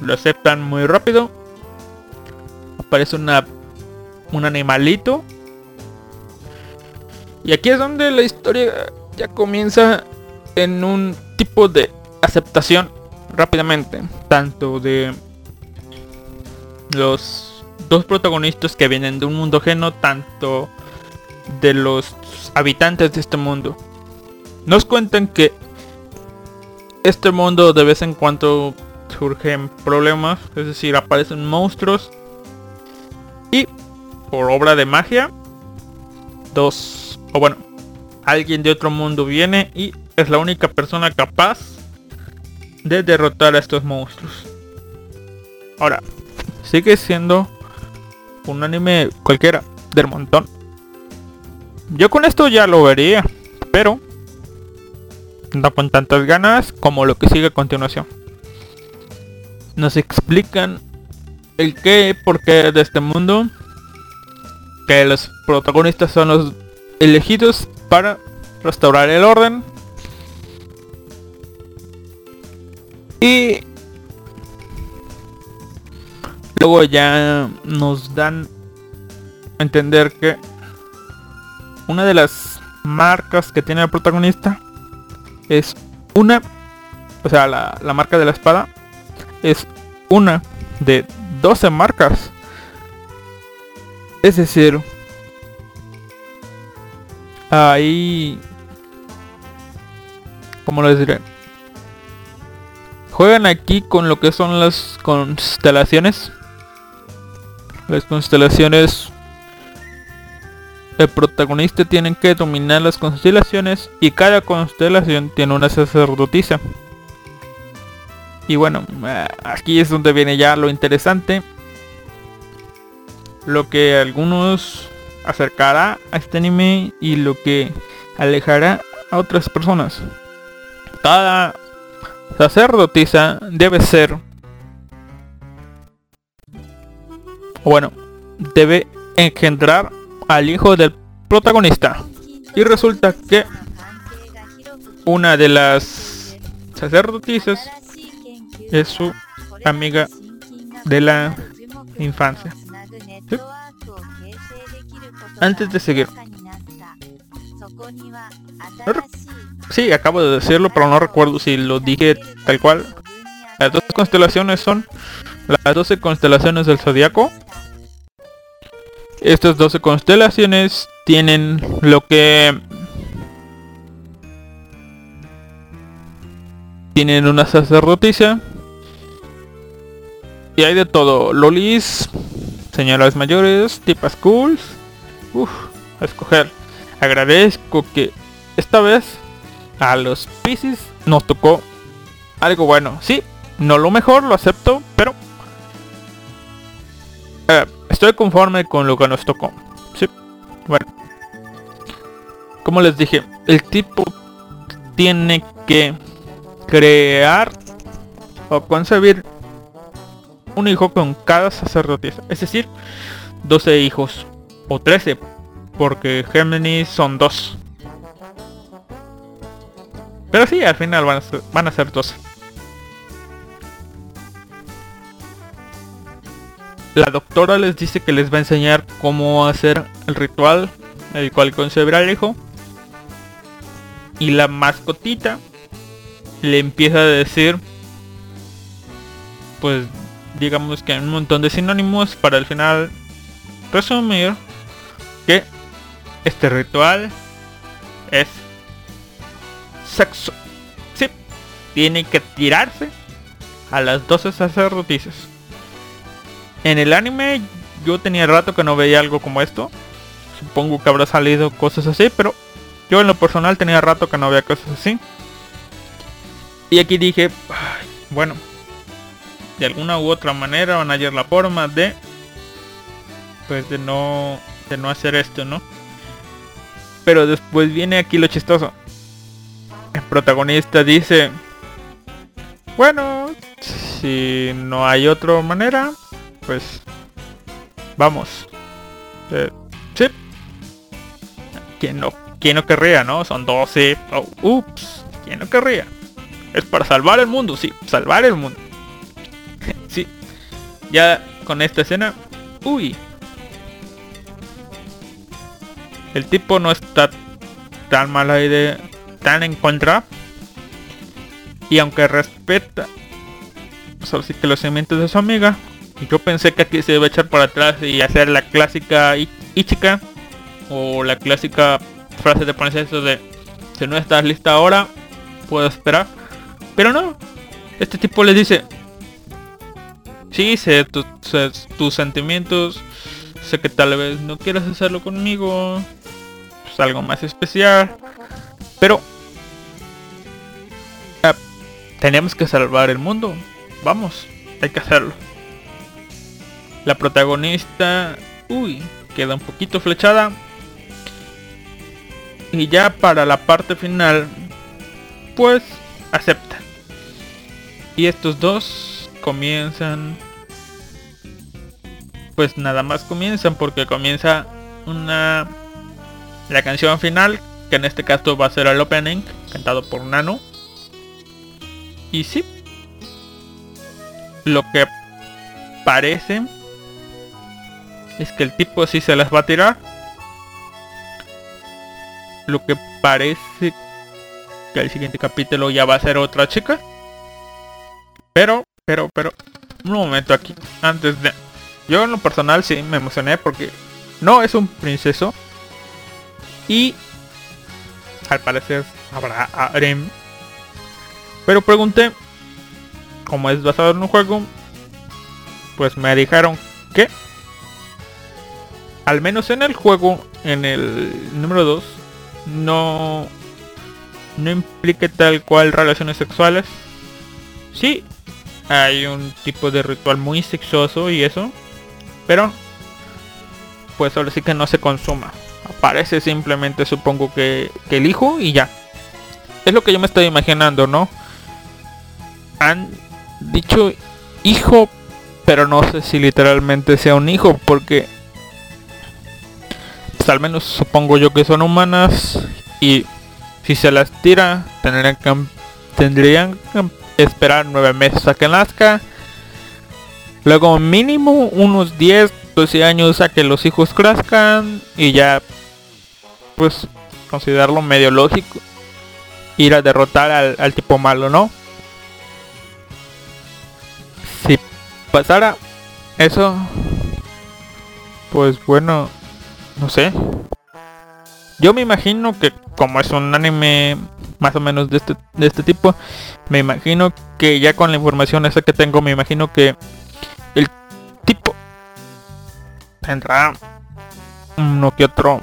lo aceptan muy rápido. Aparece una un animalito. Y aquí es donde la historia ya comienza en un tipo de aceptación rápidamente, tanto de los dos protagonistas que vienen de un mundo ajeno, tanto de los habitantes de este mundo. Nos cuentan que este mundo de vez en cuando surgen problemas, es decir, aparecen monstruos y por obra de magia, dos, o bueno, alguien de otro mundo viene y es la única persona capaz de derrotar a estos monstruos. Ahora, sigue siendo un anime cualquiera del montón. Yo con esto ya lo vería, pero no con tantas ganas como lo que sigue a continuación. Nos explican el qué, por qué de este mundo, que los protagonistas son los elegidos para restaurar el orden. Y luego ya nos dan a entender que una de las marcas que tiene el protagonista es una, o sea, la, la marca de la espada es una de 12 marcas. Es decir, ahí, ¿cómo les diré? Juegan aquí con lo que son las constelaciones. Las constelaciones el protagonista tiene que dominar las constelaciones y cada constelación tiene una sacerdotisa. Y bueno, eh, aquí es donde viene ya lo interesante. Lo que algunos acercará a este anime y lo que alejará a otras personas. Cada sacerdotisa debe ser... Bueno, debe engendrar al hijo del protagonista. Y resulta que una de las sacerdotisas es su amiga de la infancia. Antes de seguir. Sí, acabo de decirlo, pero no recuerdo si lo dije tal cual. Las dos constelaciones son las 12 constelaciones del zodiaco estas 12 constelaciones tienen lo que... Tienen una sacerdotisa. Y hay de todo. Lolis, señoras mayores, tipas schools. Uf, a escoger. Agradezco que esta vez a los Pisces nos tocó algo bueno. Sí, no lo mejor, lo acepto, pero... Eh, Estoy conforme con lo que nos tocó. Sí. Bueno. Como les dije, el tipo tiene que crear o concebir un hijo con cada sacerdotisa. Es decir, 12 hijos. O 13. Porque Géminis son dos. Pero sí, al final van a ser, van a ser 12. La doctora les dice que les va a enseñar cómo hacer el ritual, el cual concebirá al hijo. Y la mascotita le empieza a decir, pues digamos que un montón de sinónimos para al final resumir que este ritual es sexo. Sí, tiene que tirarse a las 12 sacerdotisas. En el anime yo tenía rato que no veía algo como esto. Supongo que habrá salido cosas así, pero yo en lo personal tenía rato que no veía cosas así. Y aquí dije, bueno, de alguna u otra manera van a hallar la forma de pues de no de no hacer esto, ¿no? Pero después viene aquí lo chistoso. El protagonista dice, bueno, si no hay otra manera, pues vamos. Eh, sí. ¿Quién no, quién no querría, no? Son 12. ups. ¿Quién no querría? Es para salvar el mundo, sí. Salvar el mundo. Ya con esta escena. Uy. El tipo no está tan mala idea. Tan en contra. Y aunque respeta. Solo sí que los cimientos de su amiga yo pensé que aquí se iba a echar para atrás y hacer la clásica Ichika o la clásica frase de eso de si no estás lista ahora, puedo esperar. Pero no, este tipo le dice, sí, sé tus, sentimientos, sé que tal vez no quieras hacerlo conmigo, es algo más especial, pero tenemos que salvar el mundo, vamos, hay que hacerlo. La protagonista, uy, queda un poquito flechada. Y ya para la parte final, pues acepta. Y estos dos comienzan pues nada más comienzan porque comienza una la canción final que en este caso va a ser el opening cantado por Nano. Y sí lo que parece es que el tipo sí se las va a tirar. Lo que parece que el siguiente capítulo ya va a ser otra chica. Pero pero pero un momento aquí antes de yo en lo personal sí me emocioné porque no es un princeso. Y al parecer habrá harem. Pero pregunté, como es basado en un juego, pues me dijeron que al menos en el juego, en el número 2, no no implique tal cual relaciones sexuales. Sí, hay un tipo de ritual muy sexoso y eso, pero pues ahora sí que no se consuma. Aparece simplemente supongo que, que el hijo y ya. Es lo que yo me estoy imaginando, ¿no? Han dicho hijo, pero no sé si literalmente sea un hijo, porque pues, al menos supongo yo que son humanas y si se las tira tendrían que, tendrían esperar nueve meses a que nazca Luego mínimo unos 10, 12 años a que los hijos crezcan y ya pues considerarlo medio lógico ir a derrotar al, al tipo malo, ¿no? Si pasara eso, pues bueno, no sé. Yo me imagino que como es un anime más o menos de este, de este tipo, me imagino que ya con la información esa que tengo, me imagino que el tipo tendrá uno que otro,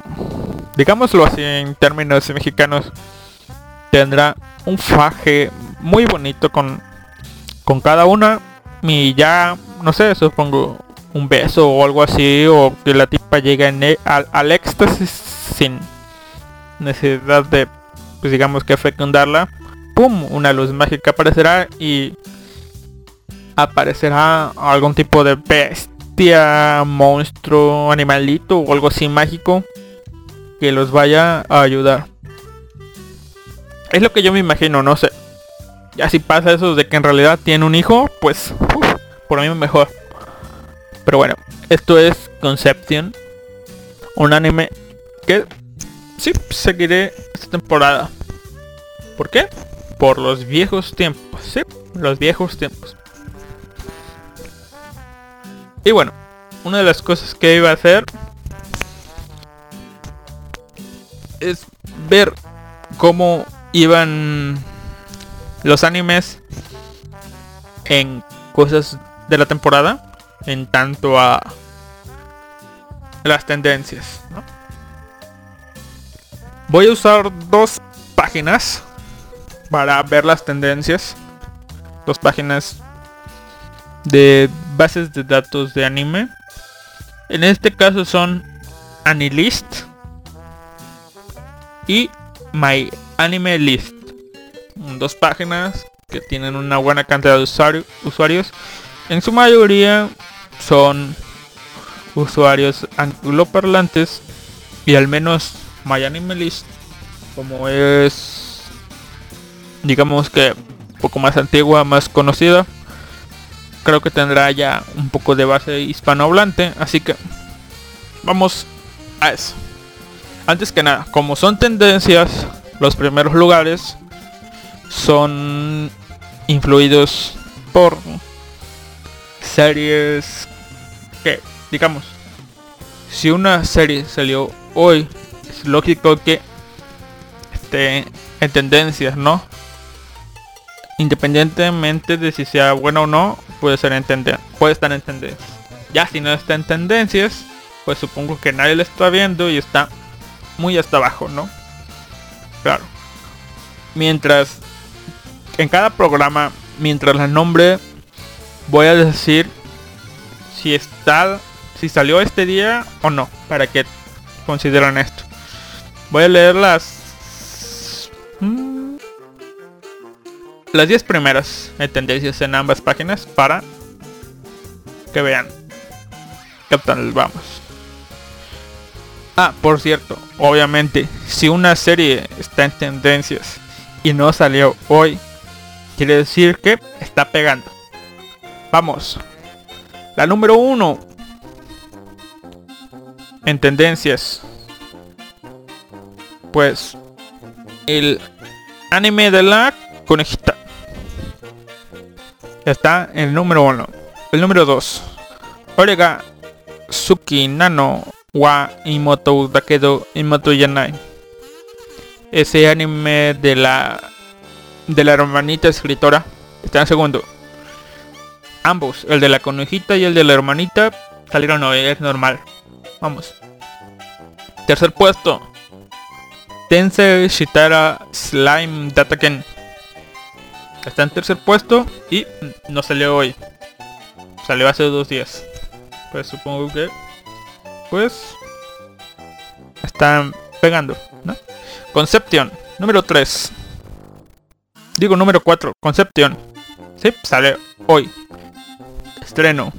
digámoslo así en términos mexicanos, tendrá un faje muy bonito con, con cada una. Y ya, no sé, supongo un beso o algo así, o que la tipa llegue en e- al, al éxtasis sin necesidad de, pues digamos que fecundarla. ¡Pum! Una luz mágica aparecerá y aparecerá algún tipo de bestia, monstruo, animalito o algo así mágico que los vaya a ayudar. Es lo que yo me imagino, no sé. Ya si pasa eso de que en realidad tiene un hijo, pues uf, por mí mejor. Pero bueno, esto es Conception. Un anime que sí seguiré esta temporada. ¿Por qué? Por los viejos tiempos. Sí, los viejos tiempos. Y bueno, una de las cosas que iba a hacer es ver cómo iban los animes en cosas de la temporada en tanto a las tendencias. ¿no? Voy a usar dos páginas para ver las tendencias. Dos páginas de bases de datos de anime. En este caso son Anilist y My Anime List. Dos páginas que tienen una buena cantidad de usuario- usuarios. En su mayoría son usuarios angloparlantes y al menos My Anime List como es digamos que un poco más antigua, más conocida, creo que tendrá ya un poco de base hispanohablante, así que vamos a eso. Antes que nada, como son tendencias, los primeros lugares son influidos por series que, digamos, si una serie salió hoy, lógico que esté en tendencias, ¿no? Independientemente de si sea buena o no, puede ser en puede estar en tendencias. Ya si no está en tendencias, pues supongo que nadie lo está viendo y está muy hasta abajo, ¿no? Claro. Mientras en cada programa, mientras la nombre, voy a decir si está, si salió este día o no, para que consideren esto. Voy a leer las mm, las 10 primeras en tendencias en ambas páginas para que vean qué tal vamos. Ah, por cierto, obviamente, si una serie está en tendencias y no salió hoy, quiere decir que está pegando. Vamos. La número uno en tendencias. Pues el anime de la conejita. Está en el número uno. El número 2. Orega Suki Nano wa Imoto Dakedo Imoto Yanai. Ese anime de la de la hermanita escritora está en segundo. Ambos, el de la conejita y el de la hermanita, salieron hoy, es normal. Vamos. Tercer puesto. Tensei Shitara Slime Dataken. Está en tercer puesto y no salió hoy. Salió hace dos días. Pues supongo que... Pues... Están pegando, ¿no? Conception. Número 3. Digo número 4. Conception. Sí, sale hoy. Estreno.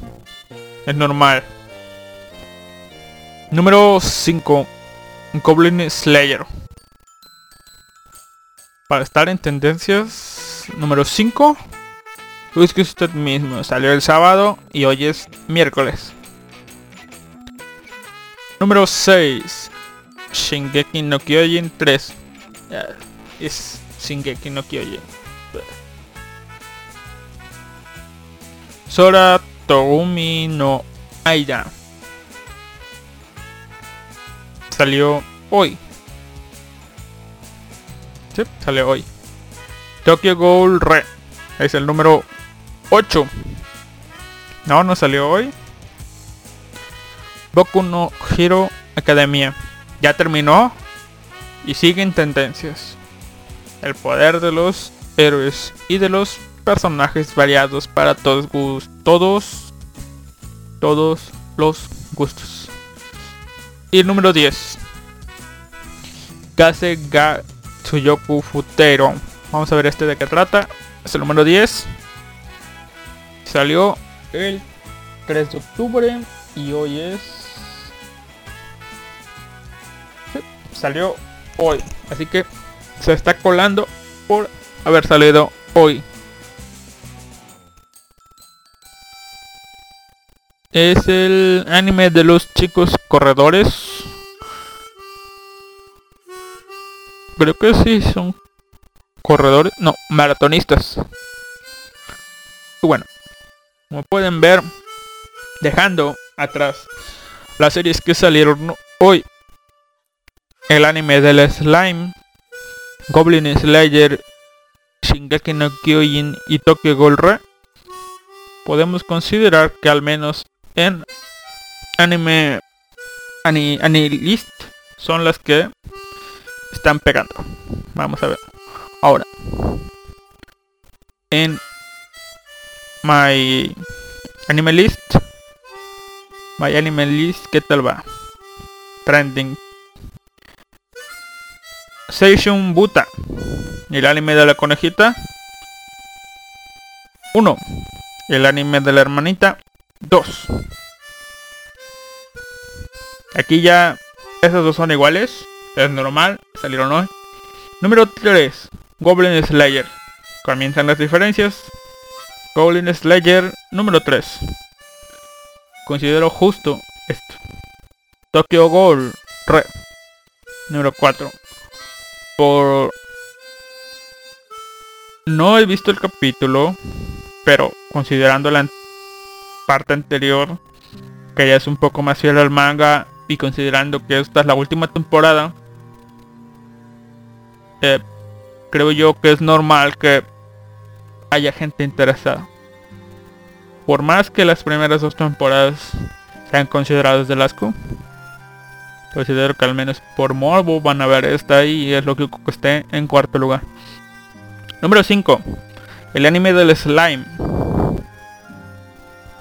Es normal. Número 5. Goblin Slayer. Para estar en tendencias. Número 5. Busque usted mismo. Salió el sábado y hoy es miércoles. Número 6. Shingeki no Kyojin 3. Ya, es Shingeki no Kyojin. Sora Togumi no Aida. Salió hoy. Sí, salió hoy. Tokyo Ghoul Re. Es el número 8. No, no salió hoy. Boku no Hero Academia. Ya terminó. Y siguen tendencias. El poder de los héroes y de los personajes variados para todos gus- todos todos los gustos. Y el número 10. Kase ga Tsuyoku Futero. Vamos a ver este de qué trata. Es el número 10. Salió el 3 de octubre y hoy es salió hoy. Así que se está colando por haber salido hoy. Es el anime de los chicos corredores. Creo que sí son corredores. No, maratonistas. Y bueno, como pueden ver, dejando atrás las series que salieron hoy. El anime del slime, Goblin Slayer, Shingeki no Kyojin y Tokyo Ghoul Re podemos considerar que al menos en anime ani, Anilist son las que están pegando. Vamos a ver. Ahora. En My Anime List. My Anime List, ¿qué tal va? Trending. Seishun Buta. El anime de la conejita. 1. El anime de la hermanita. 2. Aquí ya esos dos son iguales. Es normal. Salieron hoy. Número 3. Goblin Slayer. Comienzan las diferencias. Goblin Slayer número 3. Considero justo esto. Tokyo Ghoul Re. Número 4. Por... No he visto el capítulo, pero considerando la parte anterior, que ya es un poco más fiel al manga, y considerando que esta es la última temporada, eh, creo yo que es normal que haya gente interesada. Por más que las primeras dos temporadas sean consideradas de asco, considero que al menos por morbo van a ver esta y es lo que esté en cuarto lugar. Número 5. El anime del slime.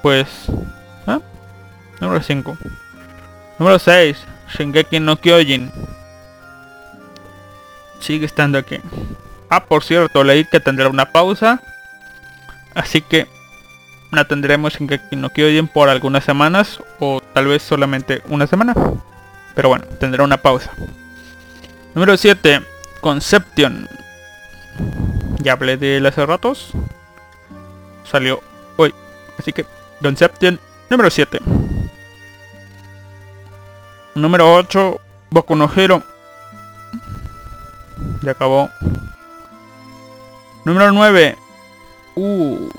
Pues... ¿ah? Número 5. Número 6. Shingeki no Kyojin. Sigue estando aquí. Ah, por cierto, leí que tendrá una pausa. Así que la tendremos en que no Kyojin por algunas semanas o tal vez solamente una semana. Pero bueno, tendrá una pausa. Número 7. Conception. Ya hablé de él hace ratos. Salió hoy. Así que Conception número 7. Número 8. Boku. Ya acabó. Número 9. Uh.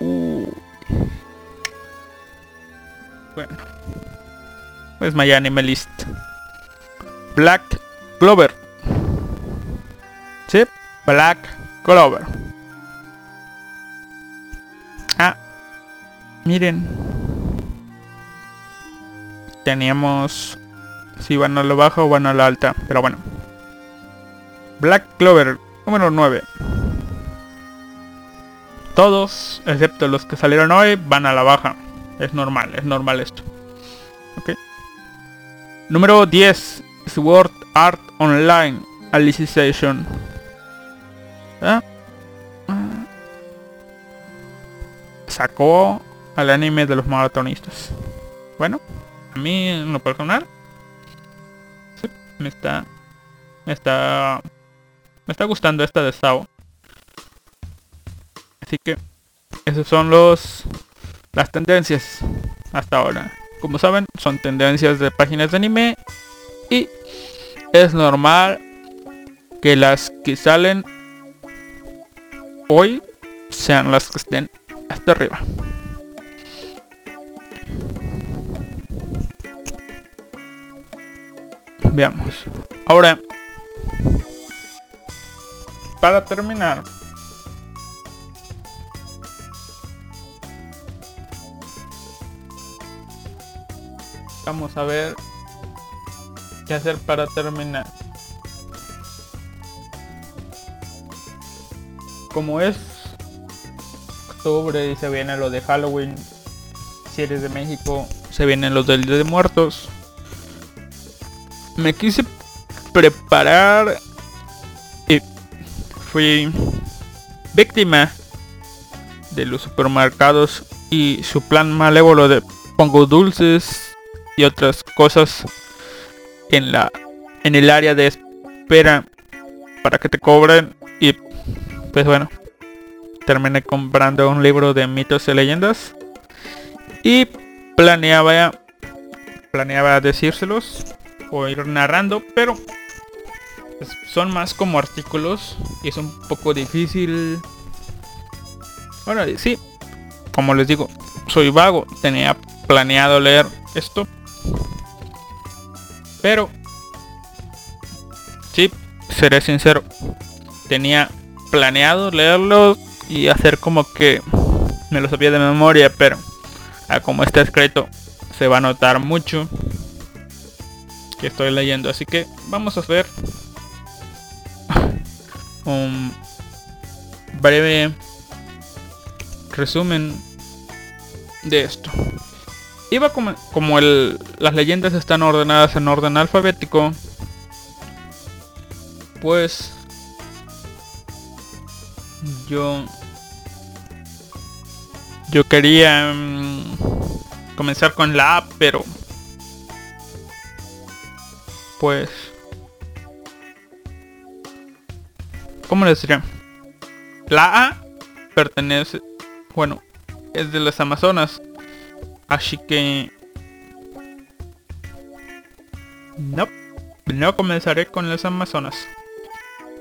Uh. Bueno. Pues my anime list. Black Clover. Sí, Black Clover. Ah, miren. Teníamos si van a la baja o van a la alta, pero bueno. Black Clover, número 9. Todos, excepto los que salieron hoy, van a la baja. Es normal, es normal esto. Ok. Número 10. Sword Art Online Alicization. Ah. Sacó al anime de los maratonistas. Bueno, a mí en lo personal me está me está me está gustando esta de Sao. Así que esos son los las tendencias hasta ahora. Como saben, son tendencias de páginas de anime y es normal que las que salen hoy sean las que estén hasta arriba. Veamos. Ahora, para terminar, vamos a ver qué hacer para terminar. Como es octubre y se viene lo de Halloween, si eres de México, se vienen los del Día de Muertos. Me quise preparar fui víctima de los supermercados y su plan malévolo de pongo dulces y otras cosas en la en el área de espera para que te cobren. Y pues bueno terminé comprando un libro de mitos y leyendas y planeaba planeaba decírselos o ir narrando pero son más como artículos y es un poco difícil bueno sí como les digo soy vago tenía planeado leer esto pero, sí, seré sincero. Tenía planeado leerlo y hacer como que me lo sabía de memoria, pero a como está escrito se va a notar mucho que estoy leyendo. Así que vamos a hacer un breve resumen de esto. Iba como, como el, las leyendas están ordenadas en orden alfabético. Pues yo yo quería mm, comenzar con la A, pero pues ¿cómo les diría? La A pertenece, bueno, es de las Amazonas Así que... No, no comenzaré con las Amazonas.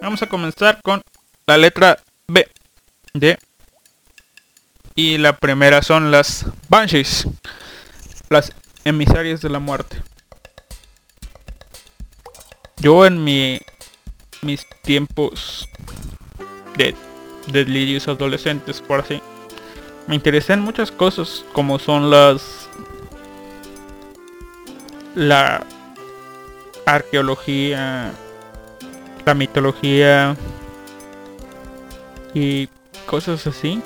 Vamos a comenzar con la letra B de... Y la primera son las Banshees. Las emisarias de la muerte. Yo en mi mis tiempos de delirios adolescentes, por así. Me interesan muchas cosas como son las la arqueología la mitología y cosas así.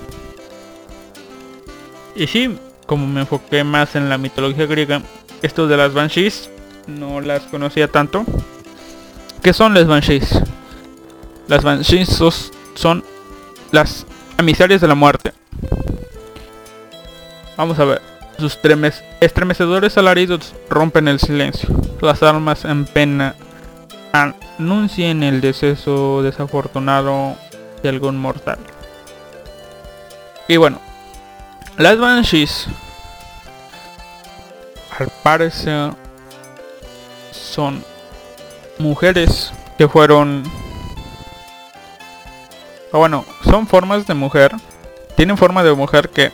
Y sí como me enfoqué más en la mitología griega esto de las banshees no las conocía tanto ¿qué son las banshees? Las Banshees son las emisarias de la muerte. Vamos a ver. Sus tremes- estremecedores alaridos rompen el silencio. Las almas en pena anuncien el deceso desafortunado de algún mortal. Y bueno, las Banshees al parecer son mujeres que fueron o bueno, son formas de mujer. Tienen forma de mujer que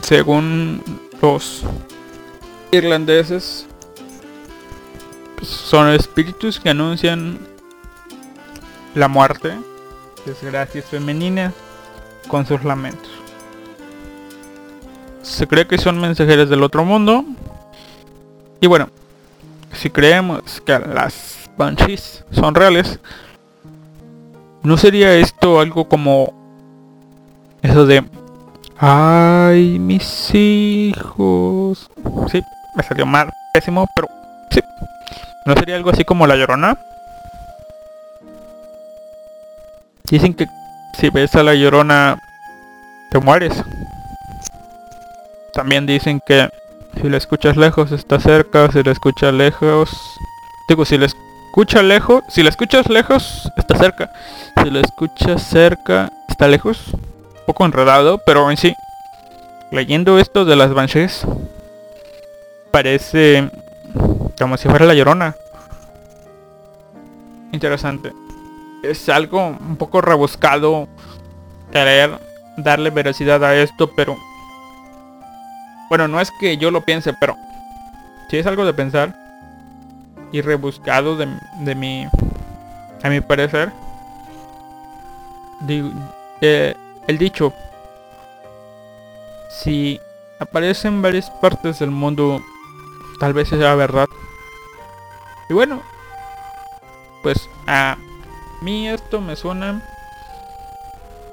según los irlandeses son espíritus que anuncian la muerte, desgracias femeninas con sus lamentos. Se cree que son mensajeros del otro mundo. Y bueno, si creemos que las banshees son reales, ¿no sería esto algo como eso de ay mis hijos? Sí, me salió mal, pésimo, pero sí. ¿No sería algo así como la llorona? Dicen que si ves a la llorona te mueres. También dicen que si la escuchas lejos está cerca, si la escuchas lejos... Digo, si la escuchas lejos, si la escuchas lejos está cerca. Si la escuchas cerca está lejos. Un poco enredado, pero en sí. Leyendo esto de las Banshees, parece como si fuera la llorona. Interesante. Es algo un poco rebuscado querer darle veracidad a esto, pero bueno, no es que yo lo piense, pero si es algo de pensar y rebuscado de, de mi a mi parecer. Eh, el dicho si aparece en varias partes del mundo, tal vez sea verdad. Y bueno, pues a mí esto me suena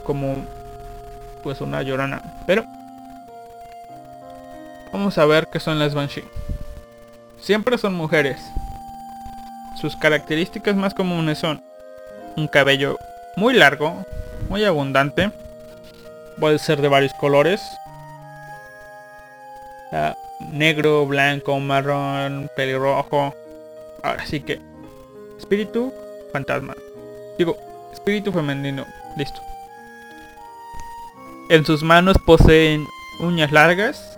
como pues una llorona, pero Vamos a ver qué son las Banshee. Siempre son mujeres. Sus características más comunes son un cabello muy largo, muy abundante. Puede ser de varios colores. Ah, negro, blanco, marrón, pelirrojo. Ahora sí que. Espíritu, fantasma. Digo, espíritu femenino. Listo. En sus manos poseen uñas largas.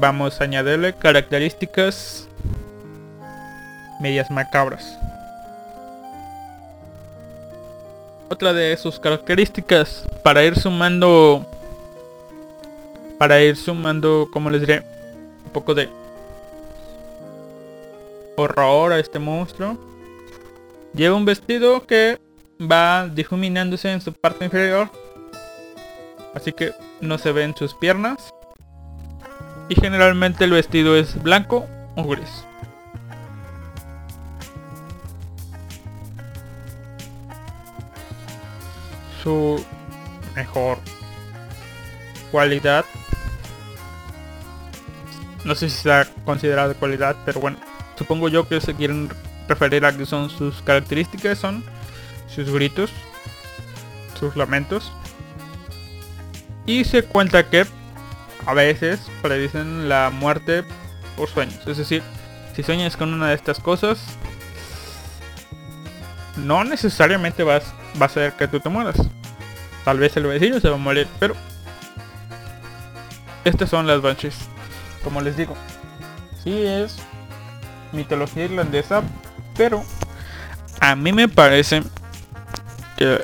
Vamos a añadirle características medias macabras. Otra de sus características para ir sumando para ir sumando, como les diré, un poco de horror a este monstruo. Lleva un vestido que va difuminándose en su parte inferior. Así que no se ven sus piernas. Y generalmente el vestido es blanco o gris. Su mejor cualidad. No sé si está considerada cualidad, pero bueno. Supongo yo que se quieren referir a que son sus características, son sus gritos, sus lamentos. Y se cuenta que a veces predicen la muerte por sueños. Es decir, si sueñas con una de estas cosas, no necesariamente vas, va a ser que tú te mueras. Tal vez el vecino se va a morir, pero estas son las banshees. Como les digo, sí es mitología irlandesa, pero a mí me parece que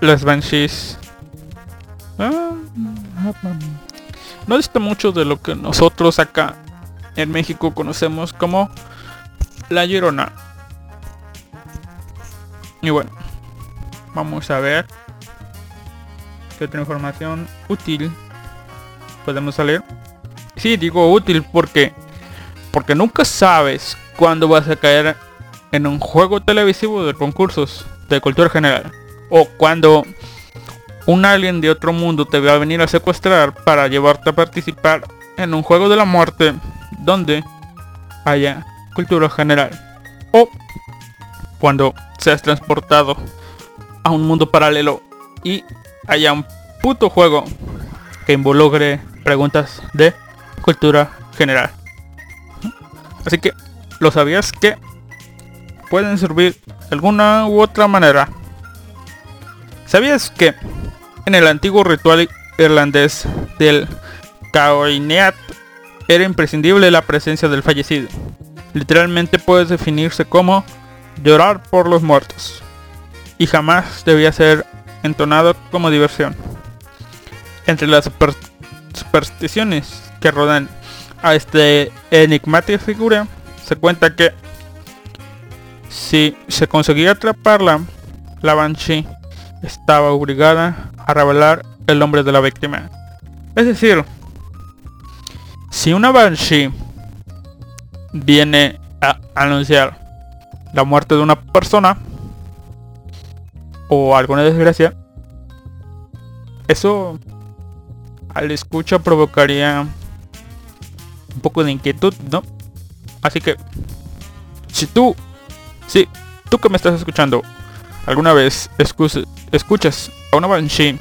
las banshees ah, no dista mucho de lo que nosotros acá en México conocemos como la Llorona. Y bueno, vamos a ver qué otra información útil podemos salir. Sí, digo útil porque porque nunca sabes cuándo vas a caer en un juego televisivo de concursos de cultura general o cuando un alien de otro mundo te va a venir a secuestrar para llevarte a participar en un juego de la muerte donde haya cultura general. O cuando seas transportado a un mundo paralelo y haya un puto juego que involucre preguntas de cultura general. Así que, ¿lo sabías que pueden servir de alguna u otra manera? ¿Sabías que en el antiguo ritual irlandés del Caoineat era imprescindible la presencia del fallecido? Literalmente puede definirse como llorar por los muertos. Y jamás debía ser entonado como diversión. Entre las super- supersticiones que rodean a este enigmática figura, se cuenta que si se conseguía atraparla, la Banshee estaba obligada a revelar el nombre de la víctima. Es decir, si una Banshee viene a anunciar la muerte de una persona o alguna desgracia, eso al escucha provocaría un poco de inquietud, ¿no? Así que, si tú, sí, tú que me estás escuchando, alguna vez escu- escuchas a una Banshee,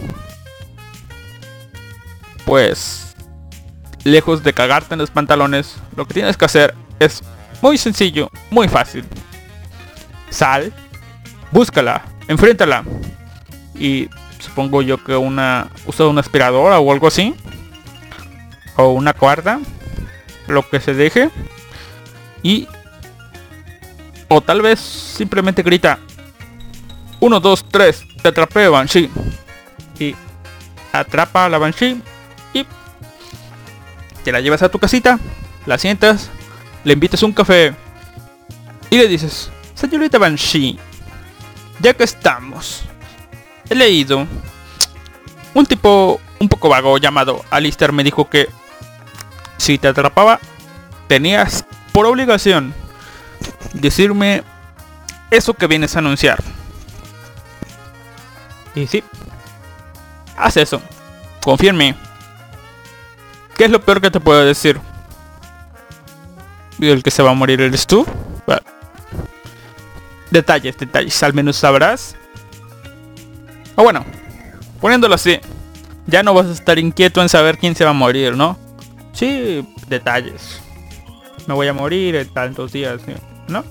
pues, lejos de cagarte en los pantalones, lo que tienes que hacer es muy sencillo, muy fácil. Sal, búscala, enfréntala. Y supongo yo que una usa una aspiradora o algo así. O una cuerda. Lo que se deje. Y... O tal vez simplemente grita. 1, 2, 3. Te atrapé, Banshee. Y atrapa a la Banshee. Y te la llevas a tu casita. La sientas. Le invitas un café. Y le dices. Señorita Banshee. Ya que estamos. He leído. Un tipo un poco vago llamado Alistair me dijo que si te atrapaba tenías por obligación decirme eso que vienes a anunciar. Y sí. Haz eso. Confía en mí. ¿Qué es lo peor que te puedo decir? ¿Y el que se va a morir eres tú? Detalles, detalles. Al menos sabrás. O bueno, poniéndolo así. Ya no vas a estar inquieto en saber quién se va a morir, ¿no? Sí, detalles. Me voy a morir en tantos días, ¿no?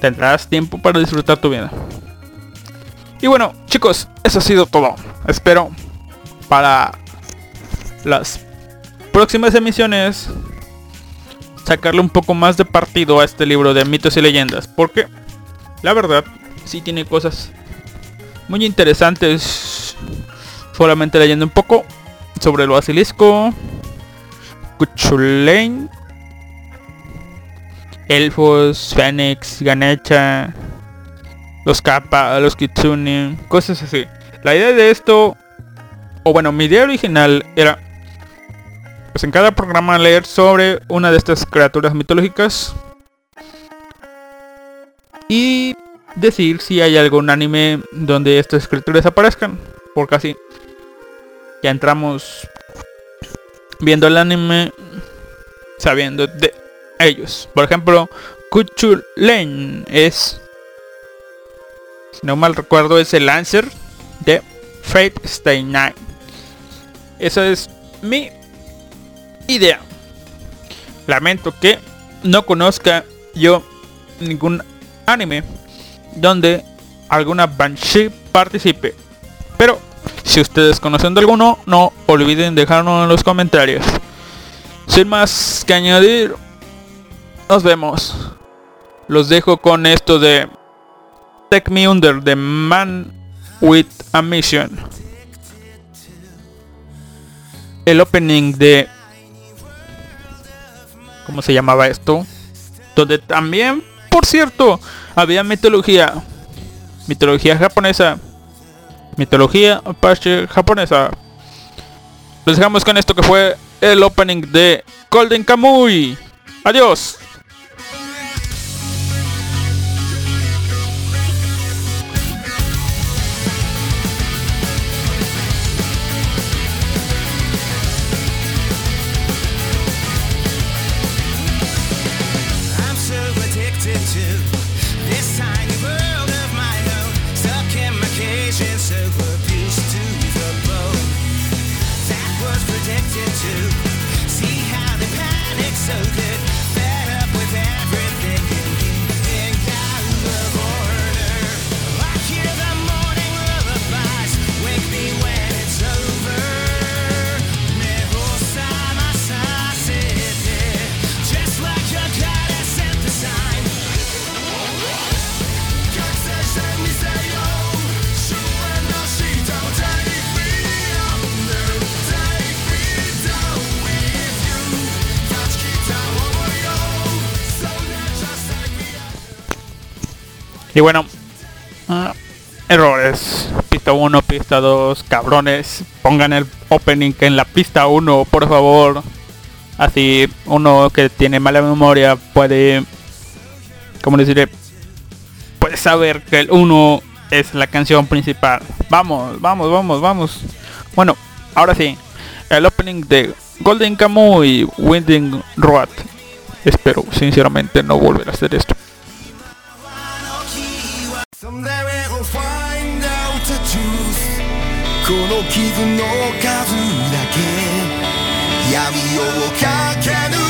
Tendrás tiempo para disfrutar tu vida. Y bueno, chicos, eso ha sido todo. Espero para las próximas emisiones sacarle un poco más de partido a este libro de mitos y leyendas. Porque la verdad, sí tiene cosas muy interesantes. Solamente leyendo un poco sobre el basilisco. Cuchulain. Elfos, Fénix, Ganecha. Los Kappa, los Kitsune. Cosas así. La idea de esto. O bueno, mi idea original era pues en cada programa leer sobre una de estas criaturas mitológicas y decir si hay algún anime donde estas criaturas aparezcan porque así ya entramos viendo el anime sabiendo de ellos por ejemplo Kuchulen es no mal recuerdo es el Lancer de Fate Stay Night eso es mi idea. Lamento que no conozca yo ningún anime donde alguna Banshee participe. Pero si ustedes conocen de alguno, no olviden dejarlo en los comentarios. Sin más que añadir, nos vemos. Los dejo con esto de Take Me Under the Man with a Mission. El opening de ¿Cómo se llamaba esto? Donde también, por cierto, había mitología. Mitología japonesa. Mitología apache japonesa. Los dejamos con esto que fue el opening de Golden Kamuy. Adiós. Errores. Pista 1, pista 2, cabrones. Pongan el opening en la pista 1, por favor. Así uno que tiene mala memoria puede, como decirle, puede saber que el 1 es la canción principal. Vamos, vamos, vamos, vamos. Bueno, ahora sí. El opening de Golden Kamuy y Winding Road. Espero sinceramente no volver a hacer esto. この傷の数だけ。闇を駆け抜ける